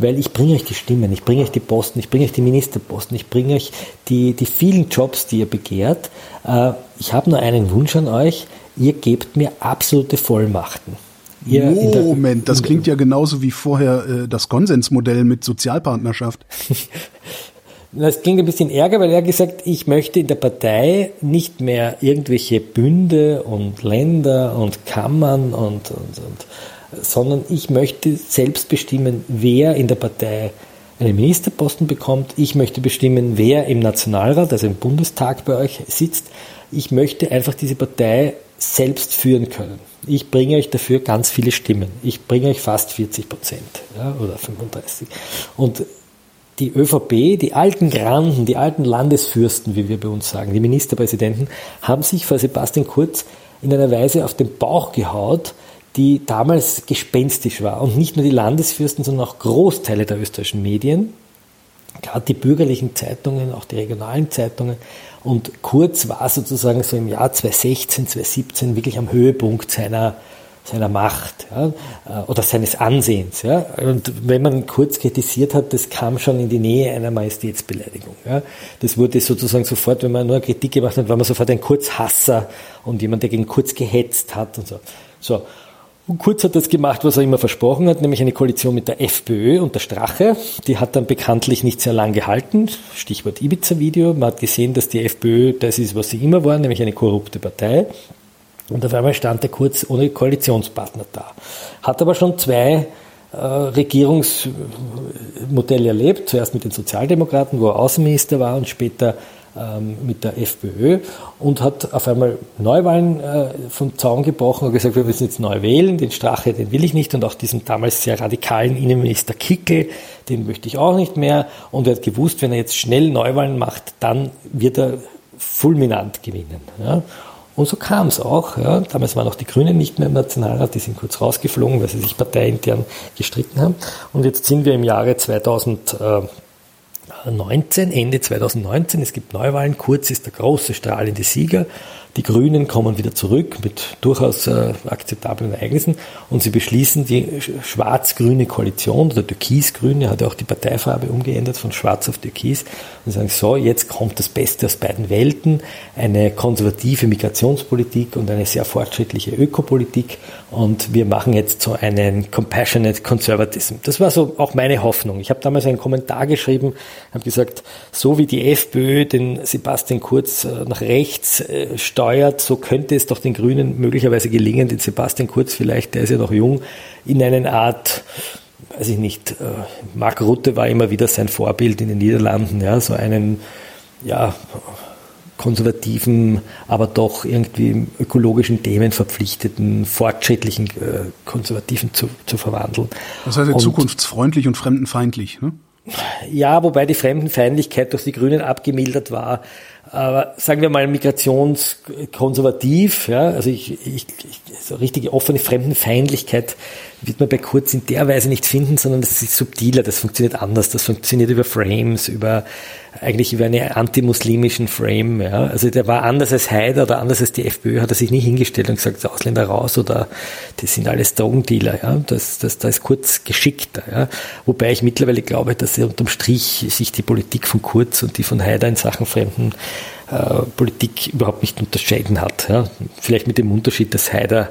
weil ich bringe euch die Stimmen, ich bringe euch die Posten, ich bringe euch die Ministerposten, ich bringe euch die, die vielen Jobs, die ihr begehrt. Äh, ich habe nur einen Wunsch an euch, ihr gebt mir absolute Vollmachten. Ihr Moment, das klingt ja genauso wie vorher äh, das Konsensmodell mit Sozialpartnerschaft. Das klingt ein bisschen ärger, weil er gesagt, ich möchte in der Partei nicht mehr irgendwelche Bünde und Länder und Kammern und, und, und sondern ich möchte selbst bestimmen, wer in der Partei einen Ministerposten bekommt. Ich möchte bestimmen, wer im Nationalrat, also im Bundestag bei euch sitzt. Ich möchte einfach diese Partei selbst führen können. Ich bringe euch dafür ganz viele Stimmen. Ich bringe euch fast 40 Prozent ja, oder 35. Und die ÖVP, die alten Granden, die alten Landesfürsten, wie wir bei uns sagen, die Ministerpräsidenten, haben sich vor Sebastian Kurz in einer Weise auf den Bauch gehaut, die damals gespenstisch war. Und nicht nur die Landesfürsten, sondern auch Großteile der österreichischen Medien, gerade die bürgerlichen Zeitungen, auch die regionalen Zeitungen. Und Kurz war sozusagen so im Jahr 2016, 2017 wirklich am Höhepunkt seiner, seiner Macht ja, äh, oder seines Ansehens. Ja. Und wenn man Kurz kritisiert hat, das kam schon in die Nähe einer Majestätsbeleidigung. Ja. Das wurde sozusagen sofort, wenn man nur Kritik gemacht hat, war man sofort ein Kurzhasser und jemand, der gegen Kurz gehetzt hat und so. So. Und Kurz hat das gemacht, was er immer versprochen hat, nämlich eine Koalition mit der FPÖ und der Strache. Die hat dann bekanntlich nicht sehr lang gehalten. Stichwort Ibiza-Video. Man hat gesehen, dass die FPÖ das ist, was sie immer war, nämlich eine korrupte Partei. Und auf einmal stand der Kurz ohne Koalitionspartner da. Hat aber schon zwei äh, Regierungsmodelle erlebt. Zuerst mit den Sozialdemokraten, wo er Außenminister war und später ähm, mit der FPÖ und hat auf einmal Neuwahlen äh, vom Zaun gebrochen und gesagt, wir müssen jetzt neu wählen, den Strache, den will ich nicht und auch diesen damals sehr radikalen Innenminister Kickel, den möchte ich auch nicht mehr und er hat gewusst, wenn er jetzt schnell Neuwahlen macht, dann wird er fulminant gewinnen. Ja. Und so kam es auch. Ja. Damals waren auch die Grünen nicht mehr im Nationalrat, die sind kurz rausgeflogen, weil sie sich parteiintern gestritten haben. Und jetzt sind wir im Jahre 2000. 2019, Ende 2019, es gibt Neuwahlen, Kurz ist der große strahlende Sieger. Die Grünen kommen wieder zurück mit durchaus äh, akzeptablen Ereignissen und sie beschließen die schwarz-grüne Koalition oder türkis-grüne, hat ja auch die Parteifarbe umgeändert von schwarz auf türkis und sagen, so, jetzt kommt das Beste aus beiden Welten, eine konservative Migrationspolitik und eine sehr fortschrittliche Ökopolitik und wir machen jetzt so einen Compassionate Conservatism. Das war so auch meine Hoffnung. Ich habe damals einen Kommentar geschrieben, habe gesagt, so wie die FPÖ den Sebastian Kurz äh, nach rechts äh, steuert, so könnte es doch den Grünen möglicherweise gelingen, den Sebastian Kurz vielleicht, der ist ja noch jung, in eine Art, weiß ich nicht, äh, Mark Rutte war immer wieder sein Vorbild in den Niederlanden, ja, so einen, ja, konservativen, aber doch irgendwie ökologischen Themen verpflichteten, fortschrittlichen äh, Konservativen zu, zu verwandeln. Das heißt, und, zukunftsfreundlich und fremdenfeindlich, ne? Ja, wobei die Fremdenfeindlichkeit durch die Grünen abgemildert war aber sagen wir mal migrationskonservativ, ja, also ich, ich, ich so richtige offene Fremdenfeindlichkeit wird man bei Kurz in der Weise nicht finden, sondern das ist subtiler, das funktioniert anders, das funktioniert über Frames, über eigentlich über einen antimuslimischen Frame. Ja. Also der war anders als Haider oder anders als die FPÖ, hat er sich nie hingestellt und gesagt, Ausländer raus oder das sind alles Drogendealer. Ja. Das, das, das ist Kurz geschickter. Ja. Wobei ich mittlerweile glaube, dass er unterm Strich sich die Politik von Kurz und die von Haider in Sachen Fremden äh, Politik überhaupt nicht unterscheiden hat. Ja. Vielleicht mit dem Unterschied, dass Haider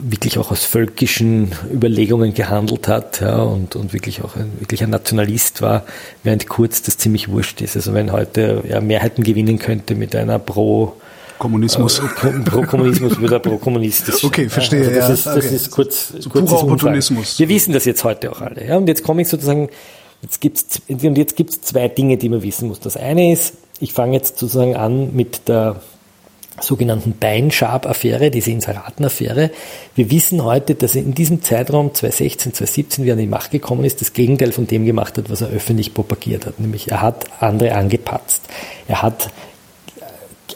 wirklich auch aus völkischen Überlegungen gehandelt hat ja, und, und wirklich auch ein, wirklich ein Nationalist war, während Kurz das ziemlich wurscht ist. Also wenn heute ja, Mehrheiten gewinnen könnte mit einer Pro- Kommunismus. Äh, pro Kommunismus würde er pro kommunistisch. Okay, verstehe. Also das, ja, ist, das okay. ist kurz, so kurz Opportunismus. Wir wissen das jetzt heute auch alle. Ja? Und jetzt komme ich sozusagen, jetzt gibt's und jetzt gibt's zwei Dinge, die man wissen muss. Das eine ist, ich fange jetzt sozusagen an mit der sogenannten Beinschab-Affäre, diese Inseraten-Affäre. Wir wissen heute, dass er in diesem Zeitraum 2016, 2017, wie er an die Macht gekommen ist, das Gegenteil von dem gemacht hat, was er öffentlich propagiert hat. Nämlich er hat andere angepatzt. Er hat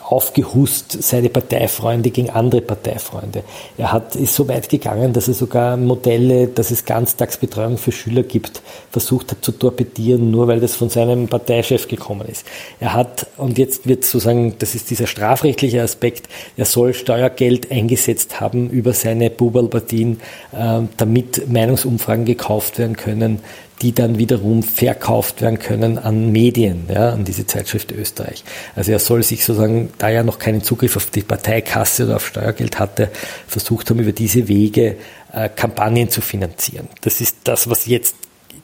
aufgehust seine Parteifreunde gegen andere Parteifreunde. Er hat, ist so weit gegangen, dass er sogar Modelle, dass es Ganztagsbetreuung für Schüler gibt, versucht hat zu torpedieren, nur weil das von seinem Parteichef gekommen ist. Er hat, und jetzt wird sozusagen, das ist dieser strafrechtliche Aspekt, er soll Steuergeld eingesetzt haben über seine Bubalpartien, äh, damit Meinungsumfragen gekauft werden können, die dann wiederum verkauft werden können an Medien, ja, an diese Zeitschrift Österreich. Also er soll sich sozusagen, da er noch keinen Zugriff auf die Parteikasse oder auf Steuergeld hatte, versucht haben, über diese Wege äh, Kampagnen zu finanzieren. Das ist das, was jetzt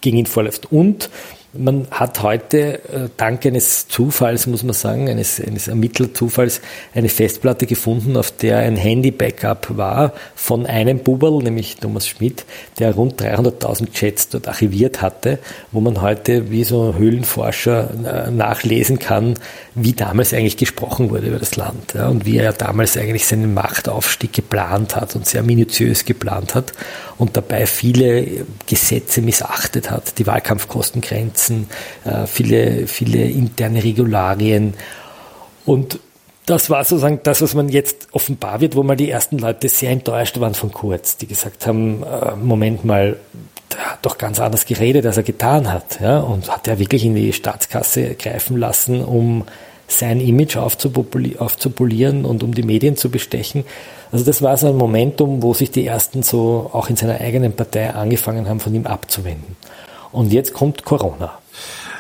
gegen ihn vorläuft. Und man hat heute äh, dank eines Zufalls, muss man sagen, eines, eines Ermittlerzufalls, eine Festplatte gefunden, auf der ein Handy-Backup war von einem Buberl, nämlich Thomas Schmidt, der rund 300.000 Chats dort archiviert hatte, wo man heute wie so Höhlenforscher äh, nachlesen kann, wie damals eigentlich gesprochen wurde über das Land ja, und wie er damals eigentlich seinen Machtaufstieg geplant hat und sehr minutiös geplant hat und dabei viele Gesetze missachtet hat, die Wahlkampfkostengrenzen, äh, viele, viele interne Regularien. Und das war sozusagen das, was man jetzt offenbar wird, wo mal die ersten Leute sehr enttäuscht waren von Kurz, die gesagt haben, äh, Moment mal, der hat doch ganz anders geredet, als er getan hat. Ja? Und hat er wirklich in die Staatskasse greifen lassen, um sein Image aufzupolieren und um die Medien zu bestechen. Also das war so ein Momentum, wo sich die ersten so auch in seiner eigenen Partei angefangen haben, von ihm abzuwenden. Und jetzt kommt Corona.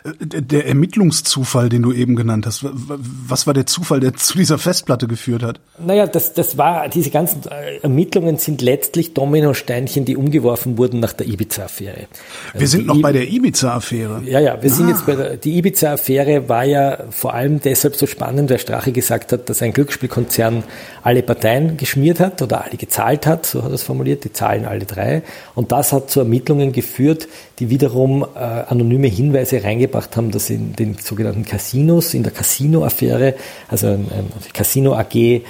Der Ermittlungszufall, den du eben genannt hast, was war der Zufall, der zu dieser Festplatte geführt hat? Naja, das, das war, diese ganzen äh, Ermittlungen sind letztlich Dominosteinchen, die umgeworfen wurden nach der Ibiza-Affäre. Wir also sind noch I bei der Ibiza-Affäre. Ja, ja, wir ah. sind jetzt bei der, die Ibiza-Affäre war ja vor allem deshalb so spannend, weil Strache gesagt hat, dass ein Glücksspielkonzern alle Parteien geschmiert hat oder alle gezahlt hat, so hat er es formuliert, die zahlen alle drei. Und das hat zu Ermittlungen geführt, die wiederum äh, anonyme Hinweise reingebracht haben, dass in den sogenannten Casinos, in der Casino-Affäre, also ein, ein Casino AG, äh,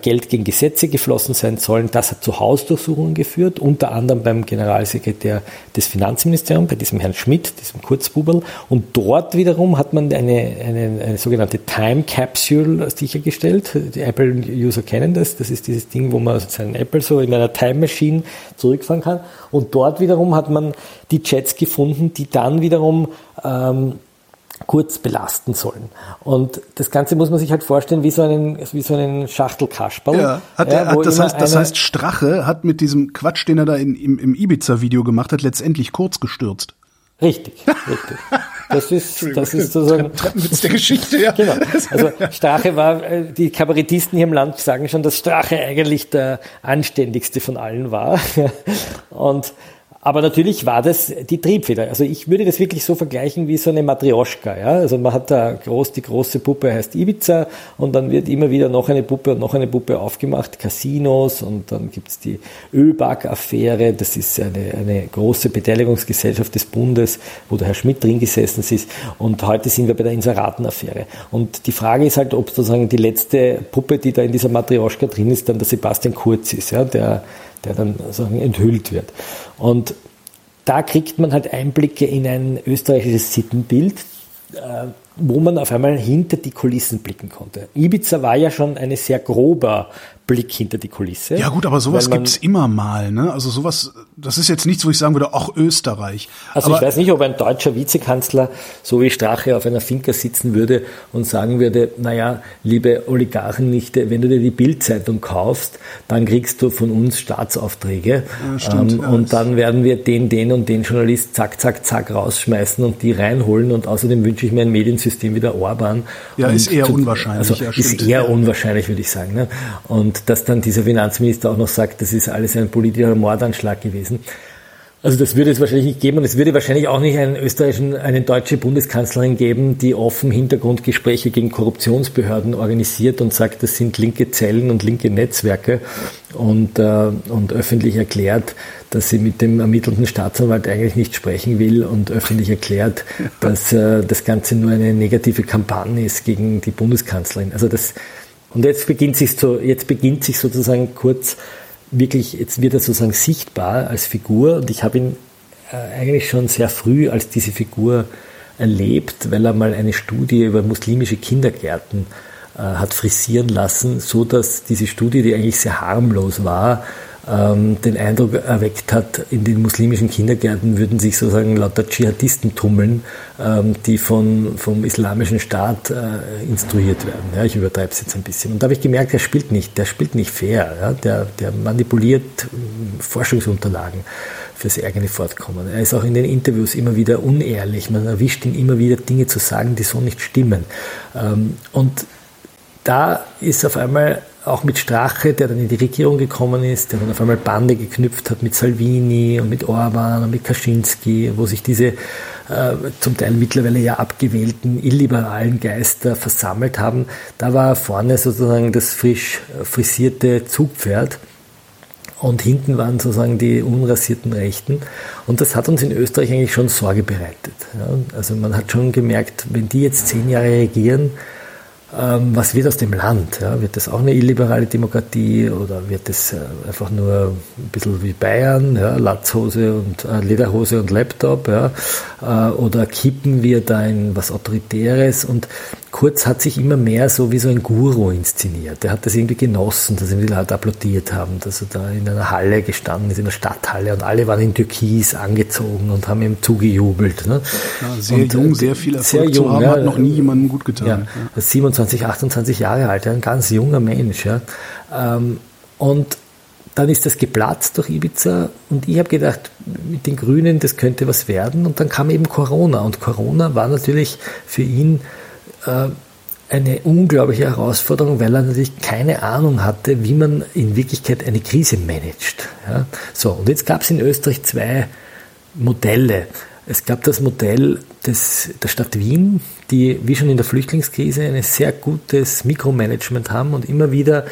Geld gegen Gesetze geflossen sein sollen. Das hat zu Hausdurchsuchungen geführt, unter anderem beim Generalsekretär des Finanzministeriums, bei diesem Herrn Schmidt, diesem Kurzbubel. Und dort wiederum hat man eine, eine, eine sogenannte Time Capsule sichergestellt. Die Apple-User kennen das. Das ist dieses Ding, wo man seinen Apple so in einer Time Machine zurückfahren kann. Und dort wiederum hat man die Chats gefunden, die dann wiederum ähm, kurz belasten sollen. Und das Ganze muss man sich halt vorstellen wie so einen, wie so einen Schachtelkasperl. Ja, hat ja, hat, das, heißt, das heißt, Strache hat mit diesem Quatsch, den er da in, im, im Ibiza-Video gemacht hat, letztendlich kurz gestürzt. Richtig, richtig. Das ist, das ist sozusagen. Treppenwitz der Geschichte, ja. genau. Also Strache war, äh, die Kabarettisten hier im Land sagen schon, dass Strache eigentlich der anständigste von allen war. Und aber natürlich war das die Triebfeder. Also ich würde das wirklich so vergleichen wie so eine Matrioschka. Ja? Also man hat da groß, die große Puppe heißt Ibiza und dann wird immer wieder noch eine Puppe und noch eine Puppe aufgemacht, Casinos und dann gibt's die Ölberg-Affäre. Das ist eine, eine große Beteiligungsgesellschaft des Bundes, wo der Herr Schmidt drin gesessen ist. Und heute sind wir bei der Inseraten-Affäre. Und die Frage ist halt, ob sozusagen die letzte Puppe, die da in dieser Matrioschka drin ist, dann der Sebastian Kurz ist, ja? der der dann sagen, enthüllt wird. Und da kriegt man halt Einblicke in ein österreichisches Sittenbild, äh, wo man auf einmal hinter die Kulissen blicken konnte. Ibiza war ja schon eine sehr grober Blick hinter die Kulisse. Ja gut, aber sowas gibt's immer mal. Ne? Also sowas, das ist jetzt nichts, wo ich sagen würde, auch Österreich. Also aber ich weiß nicht, ob ein deutscher Vizekanzler so wie Strache auf einer Finca sitzen würde und sagen würde, naja, liebe Oligarchennichte, wenn du dir die Bildzeitung kaufst, dann kriegst du von uns Staatsaufträge. Ja, stimmt, ähm, und dann werden wir den, den und den Journalist zack, zack, zack rausschmeißen und die reinholen. Und außerdem wünsche ich mir ein Mediensystem wie der Orban. Ja, ist eher zu, unwahrscheinlich. Also ja, ist eher unwahrscheinlich, würde ich sagen. Ne? Und dass dann dieser Finanzminister auch noch sagt, das ist alles ein politischer Mordanschlag gewesen. Also das würde es wahrscheinlich nicht geben und es würde wahrscheinlich auch nicht einen österreichischen, eine deutsche Bundeskanzlerin geben, die offen Hintergrundgespräche gegen Korruptionsbehörden organisiert und sagt, das sind linke Zellen und linke Netzwerke und, äh, und öffentlich erklärt, dass sie mit dem ermittelnden Staatsanwalt eigentlich nicht sprechen will und öffentlich erklärt, dass äh, das Ganze nur eine negative Kampagne ist gegen die Bundeskanzlerin. Also das, Und jetzt beginnt sich so, jetzt beginnt sich sozusagen kurz wirklich, jetzt wird er sozusagen sichtbar als Figur. Und ich habe ihn äh, eigentlich schon sehr früh als diese Figur erlebt, weil er mal eine Studie über muslimische Kindergärten äh, hat frisieren lassen, so dass diese Studie, die eigentlich sehr harmlos war, ähm, den Eindruck erweckt hat, in den muslimischen Kindergärten würden sich sozusagen lauter Dschihadisten tummeln, ähm, die von, vom islamischen Staat äh, instruiert werden. Ja, ich übertreibe es jetzt ein bisschen. Und da habe ich gemerkt, der spielt nicht, der spielt nicht fair, ja, der, der manipuliert ähm, Forschungsunterlagen fürs eigene Fortkommen. Er ist auch in den Interviews immer wieder unehrlich. Man erwischt ihn immer wieder Dinge zu sagen, die so nicht stimmen. Ähm, und da ist auf einmal auch mit Strache, der dann in die Regierung gekommen ist, der dann auf einmal Bande geknüpft hat mit Salvini und mit Orban und mit Kaczynski, wo sich diese äh, zum Teil mittlerweile ja abgewählten illiberalen Geister versammelt haben. Da war vorne sozusagen das frisch frisierte Zugpferd und hinten waren sozusagen die unrasierten Rechten. Und das hat uns in Österreich eigentlich schon Sorge bereitet. Ja. Also man hat schon gemerkt, wenn die jetzt zehn Jahre regieren, was wird aus dem Land? Ja? Wird das auch eine illiberale Demokratie oder wird das äh, einfach nur ein bisschen wie Bayern, ja? Latzhose und äh, Lederhose und Laptop? Ja? Äh, oder kippen wir da in was Autoritäres? Und Kurz hat sich immer mehr so wie so ein Guru inszeniert. Der hat das irgendwie genossen, dass ihm die Leute applaudiert haben, dass er da in einer Halle gestanden ist, in der Stadthalle und alle waren in Türkis angezogen und haben ihm zugejubelt. Ne? Ja, sehr und, jung, sehr viel Erfolg sehr jung, zu haben, ja, hat noch nie jemandem gut getan. Ja, ja. 27, 28 Jahre alt, ein ganz junger Mensch. Ja. Ähm, und dann ist das geplatzt durch Ibiza und ich habe gedacht, mit den Grünen, das könnte was werden. Und dann kam eben Corona und Corona war natürlich für ihn äh, eine unglaubliche Herausforderung, weil er natürlich keine Ahnung hatte, wie man in Wirklichkeit eine Krise managt. Ja? So, und jetzt gab es in Österreich zwei Modelle. Es gab das Modell des, der Stadt Wien, die wie schon in der Flüchtlingskrise ein sehr gutes Mikromanagement haben und immer wieder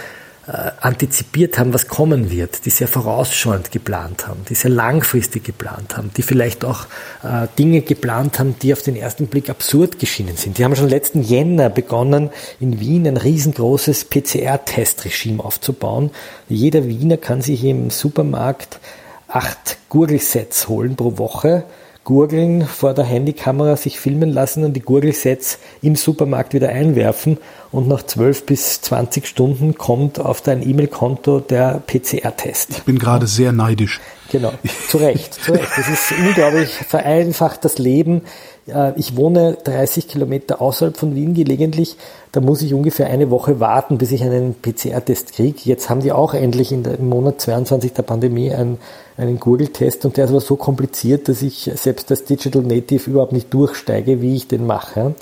äh, antizipiert haben, was kommen wird, die sehr vorausschauend geplant haben, die sehr langfristig geplant haben, die vielleicht auch äh, Dinge geplant haben, die auf den ersten Blick absurd geschienen sind. Die haben schon letzten Jänner begonnen, in Wien ein riesengroßes PCR-Testregime aufzubauen. Jeder Wiener kann sich im Supermarkt acht Gurgelsets holen pro Woche gurgeln vor der Handykamera, sich filmen lassen und die Gurgelsets im Supermarkt wieder einwerfen und nach 12 bis 20 Stunden kommt auf dein E-Mail-Konto der PCR-Test. Ich bin gerade sehr neidisch. Genau, zu Recht, zu Recht. Das ist unglaublich vereinfacht das Leben. Ich wohne 30 Kilometer außerhalb von Wien gelegentlich. Da muss ich ungefähr eine Woche warten, bis ich einen PCR-Test kriege. Jetzt haben die auch endlich der, im Monat 22 der Pandemie einen, einen Google-Test und der ist aber so kompliziert, dass ich selbst als Digital Native überhaupt nicht durchsteige, wie ich den mache.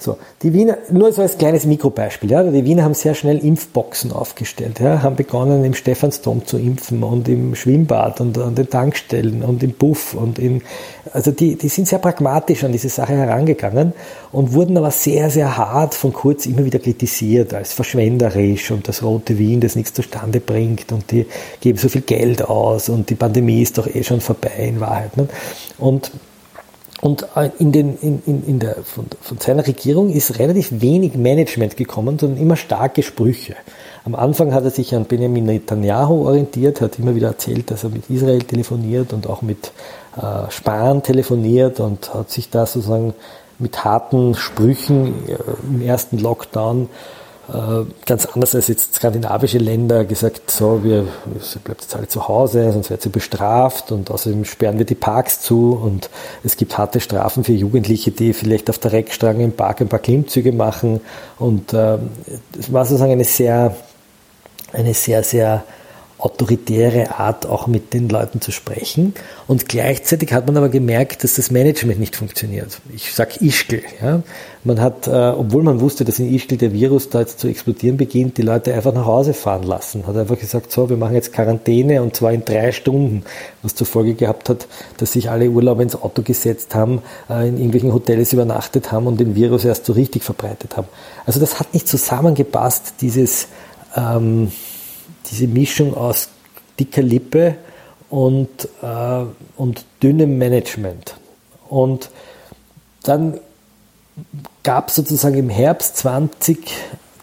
So, die Wiener, nur so als kleines Mikrobeispiel, ja, die Wiener haben sehr schnell Impfboxen aufgestellt, ja, haben begonnen im Stephansdom zu impfen und im Schwimmbad und an den Tankstellen und im Buff und in, also die, die sind sehr pragmatisch an diese Sache herangegangen und wurden aber sehr, sehr hart von Kurz immer wieder kritisiert als verschwenderisch und das rote Wien, das nichts zustande bringt und die geben so viel Geld aus und die Pandemie ist doch eh schon vorbei in Wahrheit. Ne? Und und äh, in den, in, in, in der, von, von seiner Regierung ist relativ wenig Management gekommen, sondern immer starke Sprüche. Am Anfang hat er sich an Benjamin Netanyahu orientiert, hat immer wieder erzählt, dass er mit Israel telefoniert und auch mit äh, Spahn telefoniert und hat sich da sozusagen mit harten Sprüchen äh, im ersten Lockdown äh, ganz anders als jetzt skandinavische Länder gesagt, so, wir, bleibt jetzt alle zu Hause, sonst werdet ihr bestraft und außerdem sperren wir die Parks zu und es gibt harte Strafen für Jugendliche, die vielleicht auf der Reckstrange im Park ein paar Klimmzüge machen und äh, es war sozusagen eine sehr, eine sehr, sehr autoritäre Art, auch mit den Leuten zu sprechen. Und gleichzeitig hat man aber gemerkt, dass das Management nicht funktioniert. Ich sage Ischgl. Ja. Man hat, äh, obwohl man wusste, dass in Ischgl der Virus da jetzt zu explodieren beginnt, die Leute einfach nach Hause fahren lassen. Hat einfach gesagt, so, wir machen jetzt Quarantäne und zwar in drei Stunden, was zur Folge gehabt hat, dass sich alle Urlauber ins Auto gesetzt haben, äh, in irgendwelchen Hotels übernachtet haben und den Virus erst so richtig verbreitet haben. Also das hat nicht zusammengepasst, dieses ähm, diese Mischung aus dicker Lippe und, äh, und dünnem Management. Und dann gab es sozusagen im Herbst 20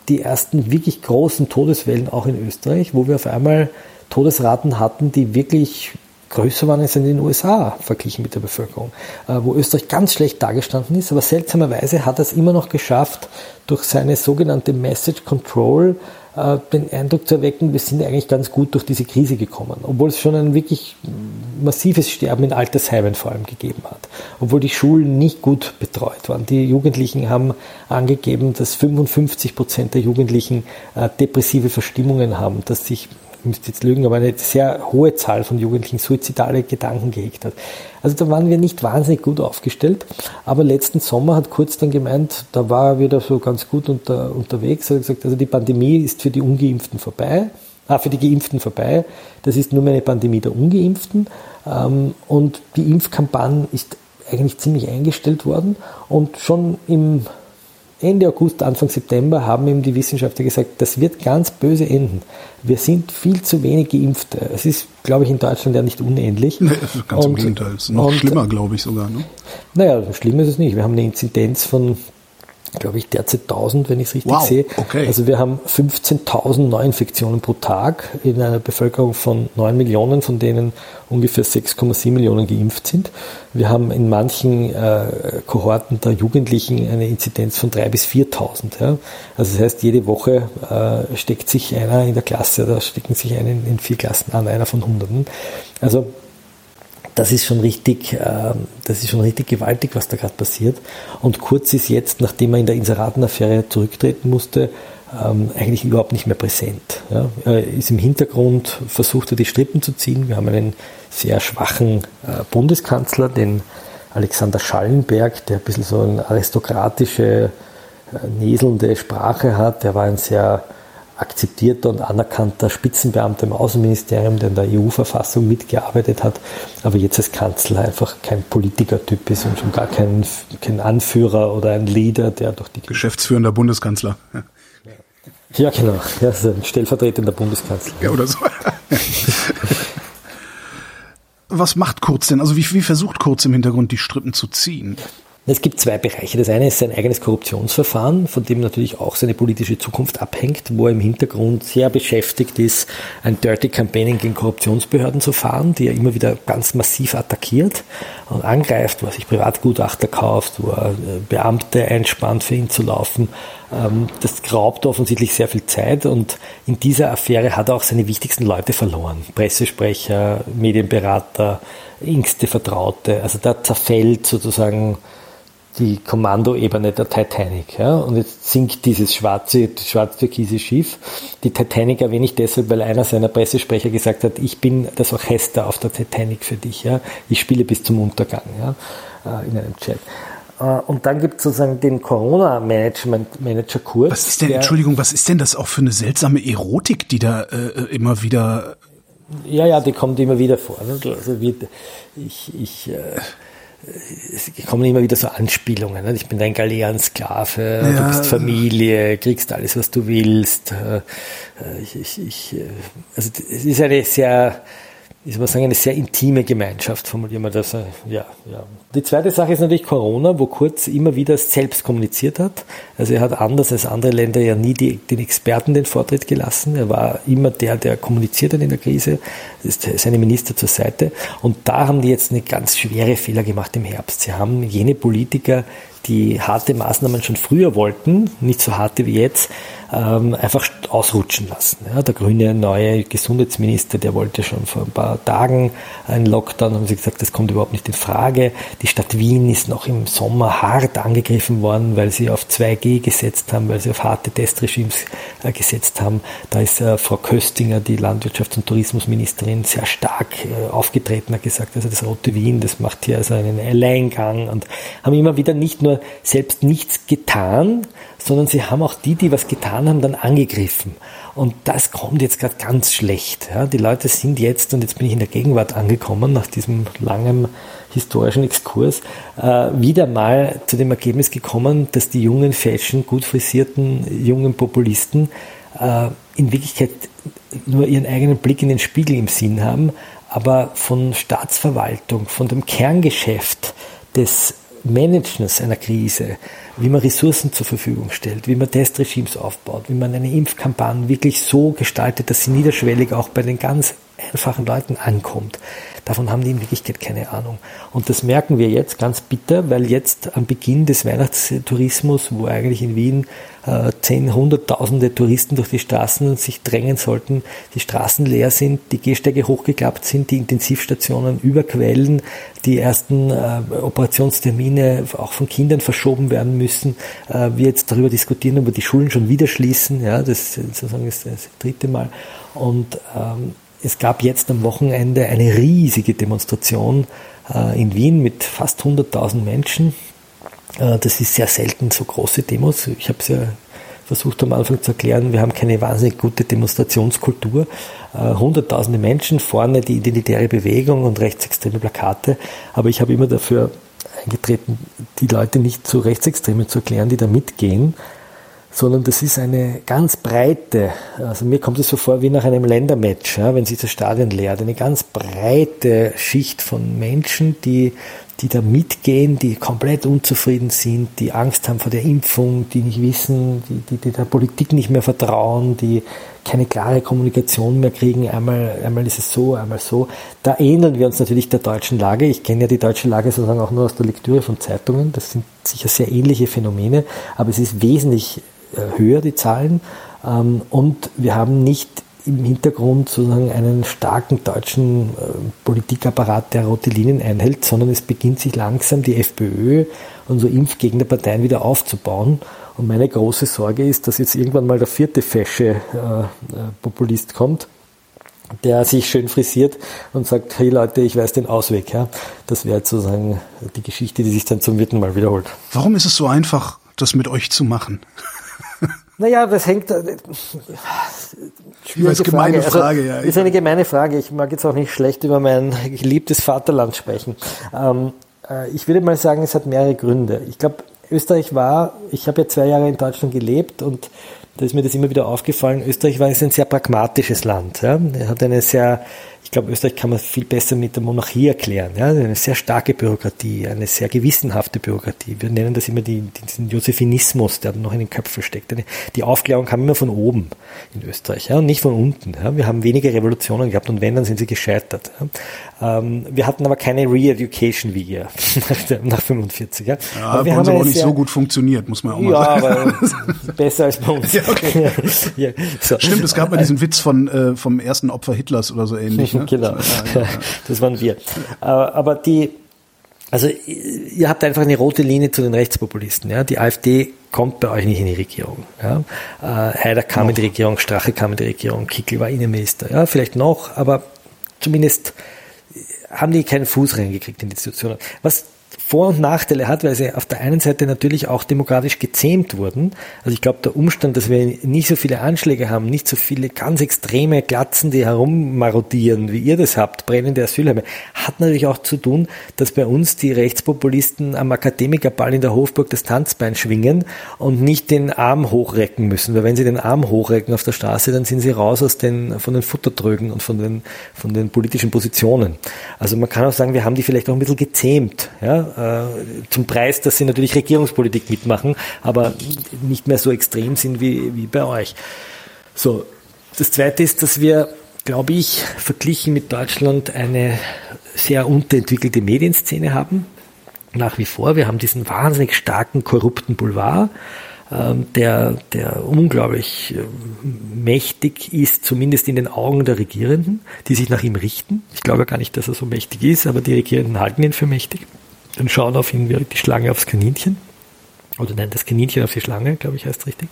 die ersten wirklich großen Todeswellen auch in Österreich, wo wir auf einmal Todesraten hatten, die wirklich größer waren als in den USA verglichen mit der Bevölkerung, äh, wo Österreich ganz schlecht dargestanden ist, aber seltsamerweise hat er es immer noch geschafft, durch seine sogenannte Message Control äh, den Eindruck zu erwecken, wir sind eigentlich ganz gut durch diese Krise gekommen, obwohl es schon ein wirklich massives Sterben in Altersheimen vor allem gegeben hat, obwohl die Schulen nicht gut betreut waren. Die Jugendlichen haben angegeben, dass 55 Prozent der Jugendlichen äh, depressive Verstimmungen haben, dass sich ich müsste jetzt lügen, aber eine sehr hohe Zahl von Jugendlichen suizidale Gedanken gehegt hat. Also da waren wir nicht wahnsinnig gut aufgestellt, aber letzten Sommer hat Kurz dann gemeint, da war er wieder so ganz gut unter, unterwegs, er hat gesagt, also die Pandemie ist für die Ungeimpften vorbei, ah, für die Geimpften vorbei, das ist nur mehr eine Pandemie der Ungeimpften. Ähm, und die Impfkampagne ist eigentlich ziemlich eingestellt worden. Und schon im Ende August, Anfang September haben ihm die Wissenschaftler gesagt, das wird ganz böse enden. Wir sind viel zu wenig Geimpfte. Es ist, glaube ich, in Deutschland ja nicht unendlich. Nee, ganz und, im Gegenteil. Es ist noch und, schlimmer, glaube ich sogar. Ne? Naja, schlimm ist es nicht. Wir haben eine Inzidenz von glaube ich, derzeit 1000, wenn ich es richtig wow, sehe. Okay. Also wir haben 15.000 Neuinfektionen pro Tag in einer Bevölkerung von 9 Millionen, von denen ungefähr 6,7 Millionen geimpft sind. Wir haben in manchen äh, Kohorten der Jugendlichen eine Inzidenz von 3.000 bis 4.000. Ja. Also das heißt, jede Woche äh, steckt sich einer in der Klasse, da stecken sich einen in vier Klassen an, einer von Hunderten. Also das ist schon richtig, ähm, das ist schon richtig gewaltig, was da gerade passiert. Und Kurz ist jetzt, nachdem er in der Inseratenaffäre zurücktreten musste, ähm, eigentlich überhaupt nicht mehr präsent. Er ist im Hintergrund, versucht er die Strippen zu ziehen. Wir haben einen sehr schwachen äh, Bundeskanzler, den Alexander Schallenberg, der ein bisschen so eine aristokratische, äh, näselnde Sprache hat. Der war ein sehr akzeptierter und anerkannter Spitzenbeamter im Außenministerium, der in der EU-Verfassung mitgearbeitet hat, aber jetzt als Kanzler einfach kein Politikertyp ist und schon gar kein, kein Anführer oder ein Leader, der durch die... Geschäftsführender Bundeskanzler. Ja, ja genau. Ja, also ein stellvertretender Bundeskanzler. Ja, oder so. Was macht Kurz denn? Also wie, wie versucht Kurz im Hintergrund die Strippen zu ziehen? Es gibt zwei Bereiche. Das eine ist sein eigenes Korruptionsverfahren, von dem natürlich auch seine politische Zukunft abhängt, wo er im Hintergrund sehr beschäftigt ist, ein Dirty Campaigning gegen Korruptionsbehörden zu fahren, die er immer wieder ganz massiv attackiert und angreift, wo er sich Privatgutachter kauft, wo er äh, Beamte einspannt, für ihn zu laufen. Ähm, das raubt offensichtlich sehr viel Zeit und in dieser Affäre hat er auch seine wichtigsten Leute verloren. Pressesprecher, Medienberater, engste Vertraute. Also da zerfällt sozusagen die Kommandoebene der Titanic. Ja? Und jetzt sinkt dieses schwarze, schwarz-türkise Schiff. Die Titanic erwähne ich deshalb, weil einer seiner Pressesprecher gesagt hat, ich bin das Orchester auf der Titanic für dich. Ja? Ich spiele bis zum Untergang ja? Äh, in einem Chat. Äh, und dann gibt es sozusagen den Corona-Management-Manager Kurt. Was ist denn, Entschuldigung, was ist denn das auch für eine seltsame Erotik, die da äh, immer wieder. Ja, ja, die kommt immer wieder vor. Ne? Also wie, ich, ich äh, es kommen immer wieder so Anspielungen. Ne? Ich bin dein Galeansklave, ja. du bist Familie, kriegst alles, was du willst. Äh, ich, ich, ich, äh, also es ist eine sehr ich würde sagen, eine sehr intime Gemeinschaft, formulieren wir das. Ja, ja. Die zweite Sache ist natürlich Corona, wo Kurz immer wieder selbst kommuniziert hat. Also er hat anders als andere Länder ja nie die, den Experten den Vortritt gelassen. Er war immer der, der kommuniziert hat in der Krise, ist seine Minister zur Seite. Und da haben die jetzt eine ganz schwere Fehler gemacht im Herbst. Sie haben jene Politiker, die harte Maßnahmen schon früher wollten, nicht so harte wie jetzt, ähm, einfach ausrutschen lassen. Der grüne neue Gesundheitsminister, der wollte schon vor ein paar Tagen einen Lockdown, haben sie gesagt, das kommt überhaupt nicht in Frage. Die Stadt Wien ist noch im Sommer hart angegriffen worden, weil sie auf 2G gesetzt haben, weil sie auf harte Testregimes äh, gesetzt haben. Da ist äh, Frau Köstinger, die Landwirtschafts- und Tourismusministerin, sehr stark äh, aufgetreten, hat gesagt, also das Rote Wien, das macht hier also einen Alleingang und haben immer wieder nicht nur selbst nichts getan, sondern sie haben auch die, die was getan haben, dann angegriffen. Und das kommt jetzt gerade ganz schlecht. Ja, die Leute sind jetzt, und jetzt bin ich in der Gegenwart angekommen, nach diesem langen historischen Exkurs, äh, wieder mal zu dem Ergebnis gekommen, dass die jungen Fashion, gut frisierten, jungen Populisten äh, in Wirklichkeit nur ihren eigenen Blick in den Spiegel im Sinn haben, aber von Staatsverwaltung, von dem Kerngeschäft des Managements einer Krise, wie man Ressourcen zur Verfügung stellt, wie man Testregimes aufbaut, wie man eine Impfkampagne wirklich so gestaltet, dass sie niederschwellig auch bei den ganz einfachen Leuten ankommt. Davon haben die in Wirklichkeit keine Ahnung. Und das merken wir jetzt ganz bitter, weil jetzt am Beginn des Weihnachtstourismus, wo eigentlich in Wien äh, zehn, hunderttausende Touristen durch die Straßen sich drängen sollten, die Straßen leer sind, die Gehsteige hochgeklappt sind, die Intensivstationen überquellen, die ersten äh, Operationstermine auch von Kindern verschoben werden müssen, äh, wir jetzt darüber diskutieren, ob wir die Schulen schon wieder schließen, ja, das sozusagen ist das dritte Mal. Und ähm, es gab jetzt am Wochenende eine riesige Demonstration äh, in Wien mit fast 100.000 Menschen. Äh, das ist sehr selten so große Demos. Ich habe es ja versucht am Anfang zu erklären, wir haben keine wahnsinnig gute Demonstrationskultur. Äh, hunderttausende Menschen, vorne die identitäre Bewegung und rechtsextreme Plakate. Aber ich habe immer dafür eingetreten, die Leute nicht zu Rechtsextremen zu erklären, die da mitgehen, sondern das ist eine ganz breite, also mir kommt es so vor wie nach einem Ländermatch, ja, wenn sich das Stadion leert, eine ganz breite Schicht von Menschen, die, die da mitgehen, die komplett unzufrieden sind, die Angst haben vor der Impfung, die nicht wissen, die, die, die der Politik nicht mehr vertrauen, die keine klare Kommunikation mehr kriegen. Einmal, einmal ist es so, einmal so. Da ähneln wir uns natürlich der deutschen Lage. Ich kenne ja die deutsche Lage sozusagen auch nur aus der Lektüre von Zeitungen. Das sind sicher sehr ähnliche Phänomene, aber es ist wesentlich höher, die Zahlen. Ähm, und wir haben nicht im Hintergrund sozusagen einen starken deutschen äh, Politikapparat, der rote Linien einhält, sondern es beginnt sich langsam die FPÖ und so Impfgegnerparteien wieder aufzubauen. Und meine große Sorge ist, dass jetzt irgendwann mal der vierte fesche äh, Populist kommt, der sich schön frisiert und sagt, hey Leute, ich weiß den Ausweg. Ja? Das wäre sozusagen die Geschichte, die sich dann zum vierten Mal wiederholt. Warum ist es so einfach, das mit euch zu machen? Naja, das hängt. Äh, schwierige ist gemeine Frage. Frage also, ja. Ist eine gemeine Frage. Ich mag jetzt auch nicht schlecht über mein geliebtes Vaterland sprechen. Ähm, äh, ich würde mal sagen, es hat mehrere Gründe. Ich glaube, Österreich war, ich habe ja zwei Jahre in Deutschland gelebt und da ist mir das immer wieder aufgefallen. Österreich war ein sehr pragmatisches Land. Ja. Er hat eine sehr glaube, Österreich kann man viel besser mit der Monarchie erklären. Ja? Eine sehr starke Bürokratie, eine sehr gewissenhafte Bürokratie. Wir nennen das immer die, diesen Josephinismus, der noch in den Köpfen steckt. Die Aufklärung kam immer von oben in Österreich ja? und nicht von unten. Ja? Wir haben wenige Revolutionen gehabt und wenn, dann sind sie gescheitert. Ja? Ähm, wir hatten aber keine Re-Education wie ihr nach 45. Ja, ja aber wir haben aber auch nicht sehr, so gut funktioniert, muss man auch mal ja, sagen. aber besser als bei uns. Ja, okay. ja, so. Stimmt, es gab mal diesen Witz von, äh, vom ersten Opfer Hitlers oder so ähnlich. Ne? Genau, das waren wir. Aber die, also ihr habt einfach eine rote Linie zu den Rechtspopulisten. Ja? Die AfD kommt bei euch nicht in die Regierung. Ja? Äh, Haider kam noch. in die Regierung, Strache kam in die Regierung, Kickel war Innenminister. Ja? Vielleicht noch, aber zumindest haben die keinen Fuß reingekriegt in die Institutionen. Was vor- und Nachteile hat, weil sie auf der einen Seite natürlich auch demokratisch gezähmt wurden. Also ich glaube, der Umstand, dass wir nicht so viele Anschläge haben, nicht so viele ganz extreme Glatzen, die herummarodieren, wie ihr das habt, brennende Asylheime, hat natürlich auch zu tun, dass bei uns die Rechtspopulisten am Akademikerball in der Hofburg das Tanzbein schwingen und nicht den Arm hochrecken müssen. Weil wenn sie den Arm hochrecken auf der Straße, dann sind sie raus aus den, von den Futtertrögen und von den, von den politischen Positionen. Also man kann auch sagen, wir haben die vielleicht auch ein bisschen gezähmt. Ja? Äh, zum Preis, dass sie natürlich Regierungspolitik mitmachen, aber nicht mehr so extrem sind wie, wie bei euch. So, das Zweite ist, dass wir, glaube ich, verglichen mit Deutschland eine sehr unterentwickelte Medienszene haben. Nach wie vor. Wir haben diesen wahnsinnig starken, korrupten Boulevard ähm, der, der unglaublich äh, mächtig ist, zumindest in den Augen der Regierenden, die sich nach ihm richten. Ich glaube gar nicht, dass er so mächtig ist, aber die Regierenden halten ihn für mächtig und schauen auf ihn die Schlange aufs Kaninchen. Oder nein, das Kaninchen auf die Schlange, glaube ich, heißt richtig.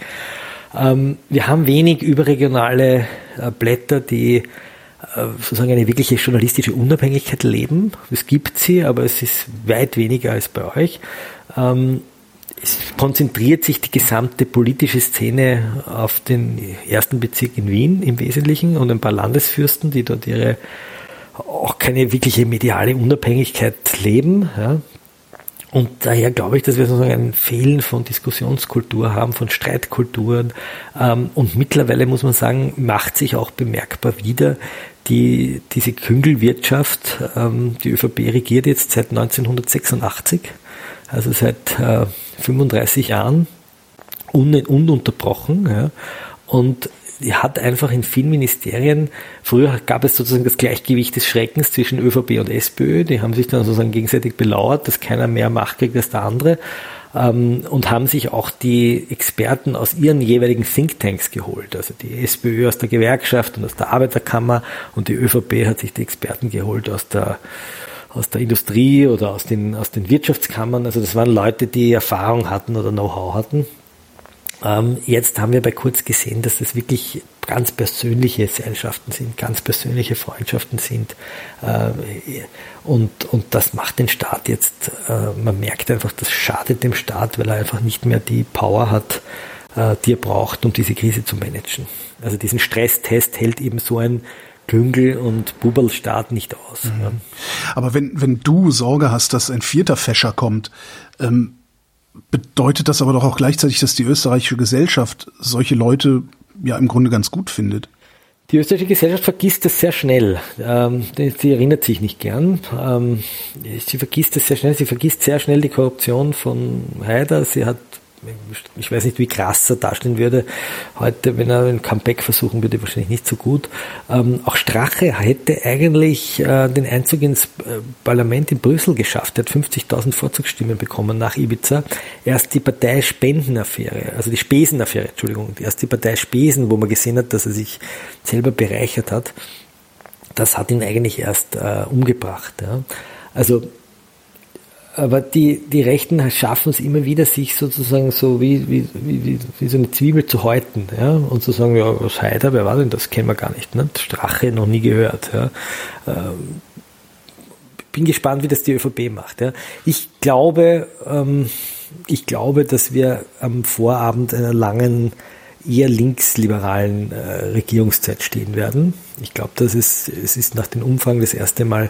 Ähm, wir haben wenig überregionale äh, Blätter, die äh, sozusagen eine wirkliche journalistische Unabhängigkeit leben. Es gibt sie, aber es ist weit weniger als bei euch. Ähm, es konzentriert sich die gesamte politische Szene auf den ersten Bezirk in Wien im Wesentlichen und ein paar Landesfürsten, die dort ihre auch keine wirkliche mediale Unabhängigkeit leben. Ja. Und daher glaube ich, dass wir sozusagen ein Fehlen von Diskussionskultur haben, von Streitkulturen. Ähm, und mittlerweile muss man sagen, macht sich auch bemerkbar wieder die, diese Küngelwirtschaft. Ähm, die ÖVP regiert jetzt seit 1986 also seit äh, 35 Jahren un ununterbrochen. Und hat einfach in vielen Ministerien, früher gab es sozusagen das Gleichgewicht des Schreckens zwischen ÖVP und SPÖ, die haben sich dann sozusagen gegenseitig belauert, dass keiner mehr Macht kriegt als der andere ähm, und haben sich auch die Experten aus ihren jeweiligen Thinktanks geholt. Also die SPÖ aus der Gewerkschaft und aus der Arbeiterkammer und die ÖVP hat sich die Experten geholt aus der aus der Industrie oder aus den, aus den Wirtschaftskammern. Also das waren Leute, die Erfahrung hatten oder Know-how hatten. Ähm, jetzt haben wir bei Kurz gesehen, dass das wirklich ganz persönliche Seilschaften sind, ganz persönliche Freundschaften sind. Äh, und, und das macht den Staat jetzt, äh, man merkt einfach, das schadet dem Staat, weil er einfach nicht mehr die Power hat, äh, die er braucht, um diese Krise zu managen. Also diesen Stresstest hält eben so ein Klüngel und Bubelstaat nicht aus. Mhm. Ja. Aber wenn, wenn du Sorge hast, dass ein vierter Fäscher kommt, ähm, bedeutet das aber doch auch gleichzeitig, dass die österreichische Gesellschaft solche Leute ja im Grunde ganz gut findet. Die österreichische Gesellschaft vergisst das sehr schnell. Ähm, sie erinnert sich nicht gern. Ähm, sie vergisst es sehr schnell. Sie vergisst sehr schnell die Korruption von Haider. Sie hat ich weiß nicht, wie krass er dastehen würde heute, wenn er ein Comeback versuchen würde, wahrscheinlich nicht so gut. Ähm, auch Strache hätte eigentlich äh, den Einzug ins äh, Parlament in Brüssel geschafft. Er hat 50.000 Vorzugsstimmen bekommen nach Ibiza. Erst die Partei Spendenaffäre, also die Spesenaffäre, Entschuldigung, erst die Partei Spesen, wo man gesehen hat, dass er sich selber bereichert hat, das hat ihn eigentlich erst äh, umgebracht. Ja. Also aber die, die Rechten schaffen es immer wieder, sich sozusagen so wie, wie, wie, wie so eine Zwiebel zu häuten, ja, und zu sagen, ja, was Heider, wer war denn das? Kennen wir gar nicht, ne? Strache noch nie gehört, ja. Ähm, bin gespannt, wie das die ÖVP macht, ja. Ich glaube, ähm, ich glaube, dass wir am Vorabend einer langen, eher linksliberalen äh, Regierungszeit stehen werden. Ich glaube, dass es, es ist nach dem Umfang das erste Mal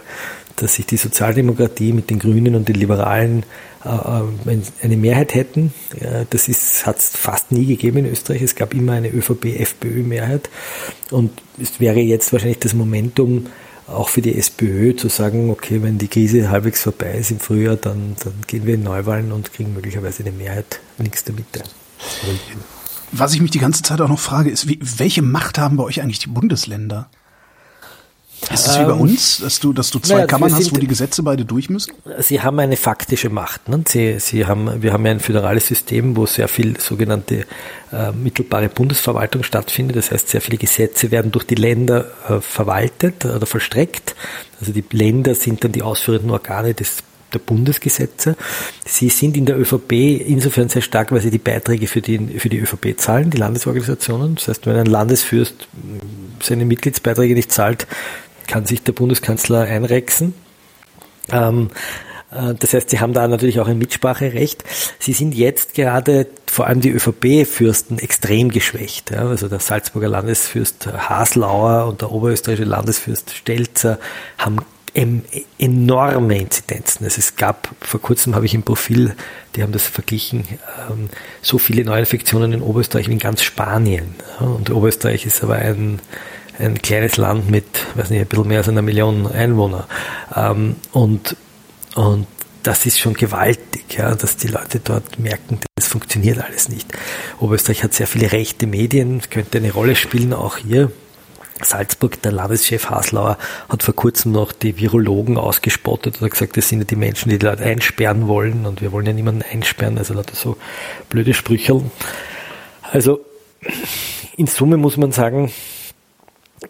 dass sich die Sozialdemokratie mit den Grünen und den Liberalen äh, äh eine Mehrheit hätten. Das hat es fast nie gegeben in Österreich. Es gab immer eine ÖVP-FPÖ-Mehrheit. Und es wäre jetzt wahrscheinlich das Momentum, auch für die SPÖ zu sagen, okay, wenn die Krise halbwegs vorbei ist im Frühjahr, dann, dann gehen wir in Neuwahlen und kriegen möglicherweise eine Mehrheit links der Mitte. Was ich mich die ganze Zeit auch noch frage, ist, wie, welche Macht haben bei euch eigentlich die Bundesländer? Ist es wie bei ähm, uns, dass du, dass du zwei naja, Kammern hast, wo die Gesetze beide durch müssen? Sie haben eine faktische Macht. Ne? Sie, sie haben, wir haben ja ein föderales System, wo sehr viel sogenannte äh, mittelbare Bundesverwaltung stattfindet. Das heißt, sehr viele Gesetze werden durch die Länder äh, verwaltet oder vollstreckt. Also die Länder sind dann die ausführenden Organe des der Bundesgesetze. Sie sind in der ÖVP insofern sehr stark, weil sie die Beiträge für die, für die ÖVP zahlen, die Landesorganisationen. Das heißt, wenn ein Landesfürst seine Mitgliedsbeiträge nicht zahlt, kann sich der Bundeskanzler einrechsen. Ähm, äh, das heißt, sie haben da natürlich auch ein Mitspracherecht. Sie sind jetzt gerade, vor allem die ÖVP-Fürsten, extrem geschwächt. Also der Salzburger Landesfürst Haslauer und der oberösterreichische Landesfürst Stelzer haben enorme Inzidenzen. Also es gab, vor kurzem habe ich im Profil, die haben das verglichen, ähm, so viele Neuinfektionen in Oberösterreich wie in ganz Spanien. Und Oberösterreich ist aber ein ein kleines Land mit, weiß nicht, ein bisschen mehr als einer Million Einwohner. Ähm, und, und das ist schon gewaltig, ja, dass die Leute dort merken, das funktioniert alles nicht. Oberösterreich hat sehr viele rechte Medien, könnte eine Rolle spielen, auch hier. Salzburg, der Landeschef Haslauer, hat vor kurzem noch die Virologen ausgespottet und hat gesagt, das sind ja die Menschen, die die Leute einsperren wollen und wir wollen ja niemanden einsperren, also Leute so blöde Sprücheln. Also in Summe muss man sagen,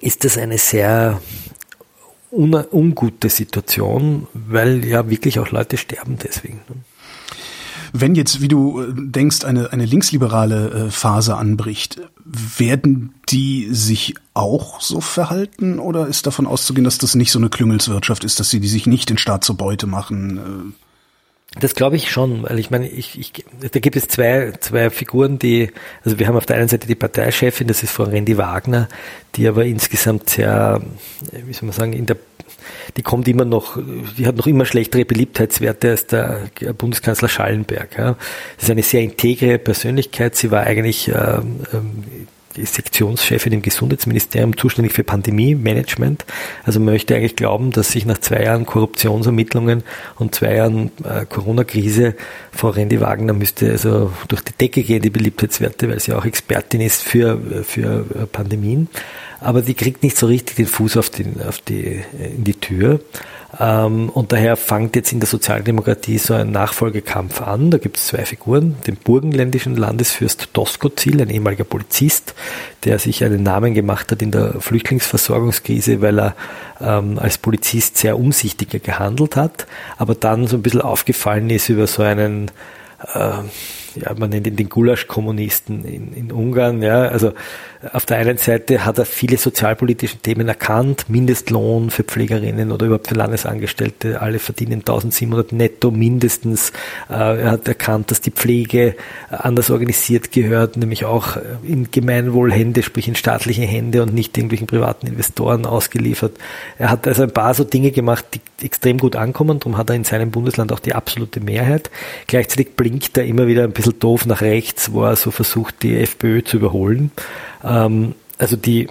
ist das eine sehr un ungute Situation, weil ja wirklich auch Leute sterben deswegen. Ne? Wenn jetzt, wie du äh, denkst, eine, eine linksliberale äh, Phase anbricht, werden die sich auch so verhalten oder ist davon auszugehen, dass das nicht so eine Klüngelswirtschaft ist, dass sie die sich nicht den Staat zur Beute machen? Das glaube ich schon, weil ich meine, ich, ich, da gibt es zwei, zwei Figuren, die, also wir haben auf der einen Seite die Parteichefin, das ist Frau Randy Wagner, die aber insgesamt sehr, wie soll man sagen, in der, die kommt immer noch, die hat noch immer schlechtere Beliebtheitswerte als der Bundeskanzler Schallenberg. Ja. Das ist eine sehr integre Persönlichkeit. Sie war eigentlich ähm, ähm ist Sektionschefin im Gesundheitsministerium zuständig für Pandemie-Management. Also man möchte eigentlich glauben, dass sich nach zwei Jahren Korruptionsermittlungen und zwei Jahren äh, Corona-Krise Frau Randy Wagner müsste also durch die Decke gehen, die Beliebtheitswerte, weil sie auch Expertin ist für, für äh, Pandemien. Aber sie kriegt nicht so richtig den Fuß auf, den, auf die, in die Tür. Ähm, und daher fängt jetzt in der Sozialdemokratie so ein Nachfolgekampf an. Da gibt es zwei Figuren, den burgenländischen Landesfürst Doskozil, ein ehemaliger Polizist, der sich einen Namen gemacht hat in der Flüchtlingsversorgungskrise, weil er ähm, als Polizist sehr umsichtiger gehandelt hat, aber dann so ein bisschen aufgefallen ist über so einen äh, ja, man nennt ihn den Gulasch-Kommunisten in, in Ungarn, ja, also auf der einen Seite hat er viele sozialpolitische Themen erkannt, Mindestlohn für Pflegerinnen oder überhaupt für Landesangestellte, alle verdienen 1700 netto mindestens. Äh, er hat erkannt, dass die Pflege anders organisiert gehört, nämlich auch in Gemeinwohlhände, sprich in staatliche Hände und nicht irgendwelchen privaten Investoren ausgeliefert. Er hat also ein paar so Dinge gemacht, die extrem gut ankommen, darum hat er in seinem Bundesland auch die absolute Mehrheit. Gleichzeitig blinkt er immer wieder ein bisschen doof nach rechts, wo er so versucht, die FPÖ zu überholen. Ähm, also die,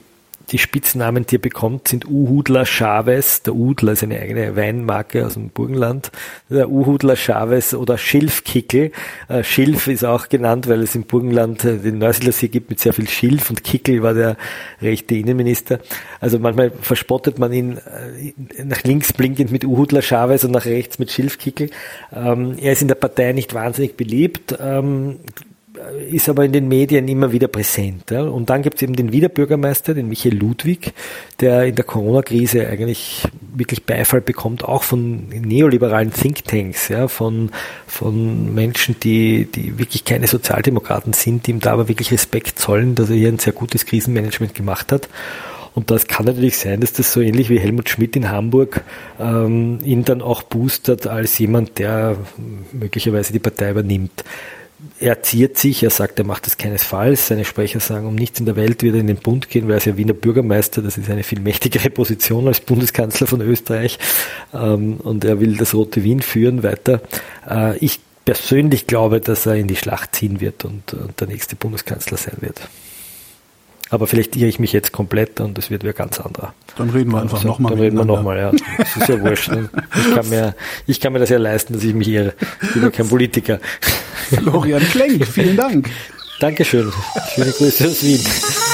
die Spitznamen, die er bekommt, sind Uhudler Chavez. Der Udler ist eine eigene Weinmarke aus dem Burgenland. Der Uhudler Chavez oder Schilfkickel. Äh, Schilf ist auch genannt, weil es im Burgenland äh, den Neusiedler See gibt mit sehr viel Schilf und Kickel war der rechte Innenminister. Also manchmal verspottet man ihn äh, nach links blinkend mit Uhudler Chavez und nach rechts mit Schilfkickel. Ähm, er ist in der Partei nicht wahnsinnig beliebt. Ähm, ist aber in den Medien immer wieder präsent. Ja. Und dann gibt es eben den Wiederbürgermeister, den Michael Ludwig, der in der Corona-Krise eigentlich wirklich Beifall bekommt, auch von neoliberalen Thinktanks, ja, von, von Menschen, die, die wirklich keine Sozialdemokraten sind, die ihm da aber wirklich Respekt zollen, dass er hier ein sehr gutes Krisenmanagement gemacht hat. Und das kann natürlich sein, dass das so ähnlich wie Helmut Schmidt in Hamburg ähm, ihn dann auch boostert als jemand, der möglicherweise die Partei übernimmt er ziert sich, er sagt, er macht das keinesfalls. Seine Sprecher sagen, um nichts in der Welt wird er in den Bund gehen, weil er ist ja Wiener Bürgermeister, das ist eine viel mächtigere Position als Bundeskanzler von Österreich. Ähm, und er will das Rote Wien führen weiter. Äh, ich persönlich glaube, dass er in die Schlacht ziehen wird und, der nächste Bundeskanzler sein wird. Aber vielleicht irre ich mich jetzt komplett und es wird wieder ganz anderer. Dann reden wir einfach also, nochmal. Dann reden wir nochmal, ja. Das ist ja wurscht. Ich kann, mir, ich kann mir das ja leisten, dass ich mich irre. Ich bin ja kein Politiker. Florian Klenk, vielen Dank. Dankeschön. Schöne Grüße aus Wien.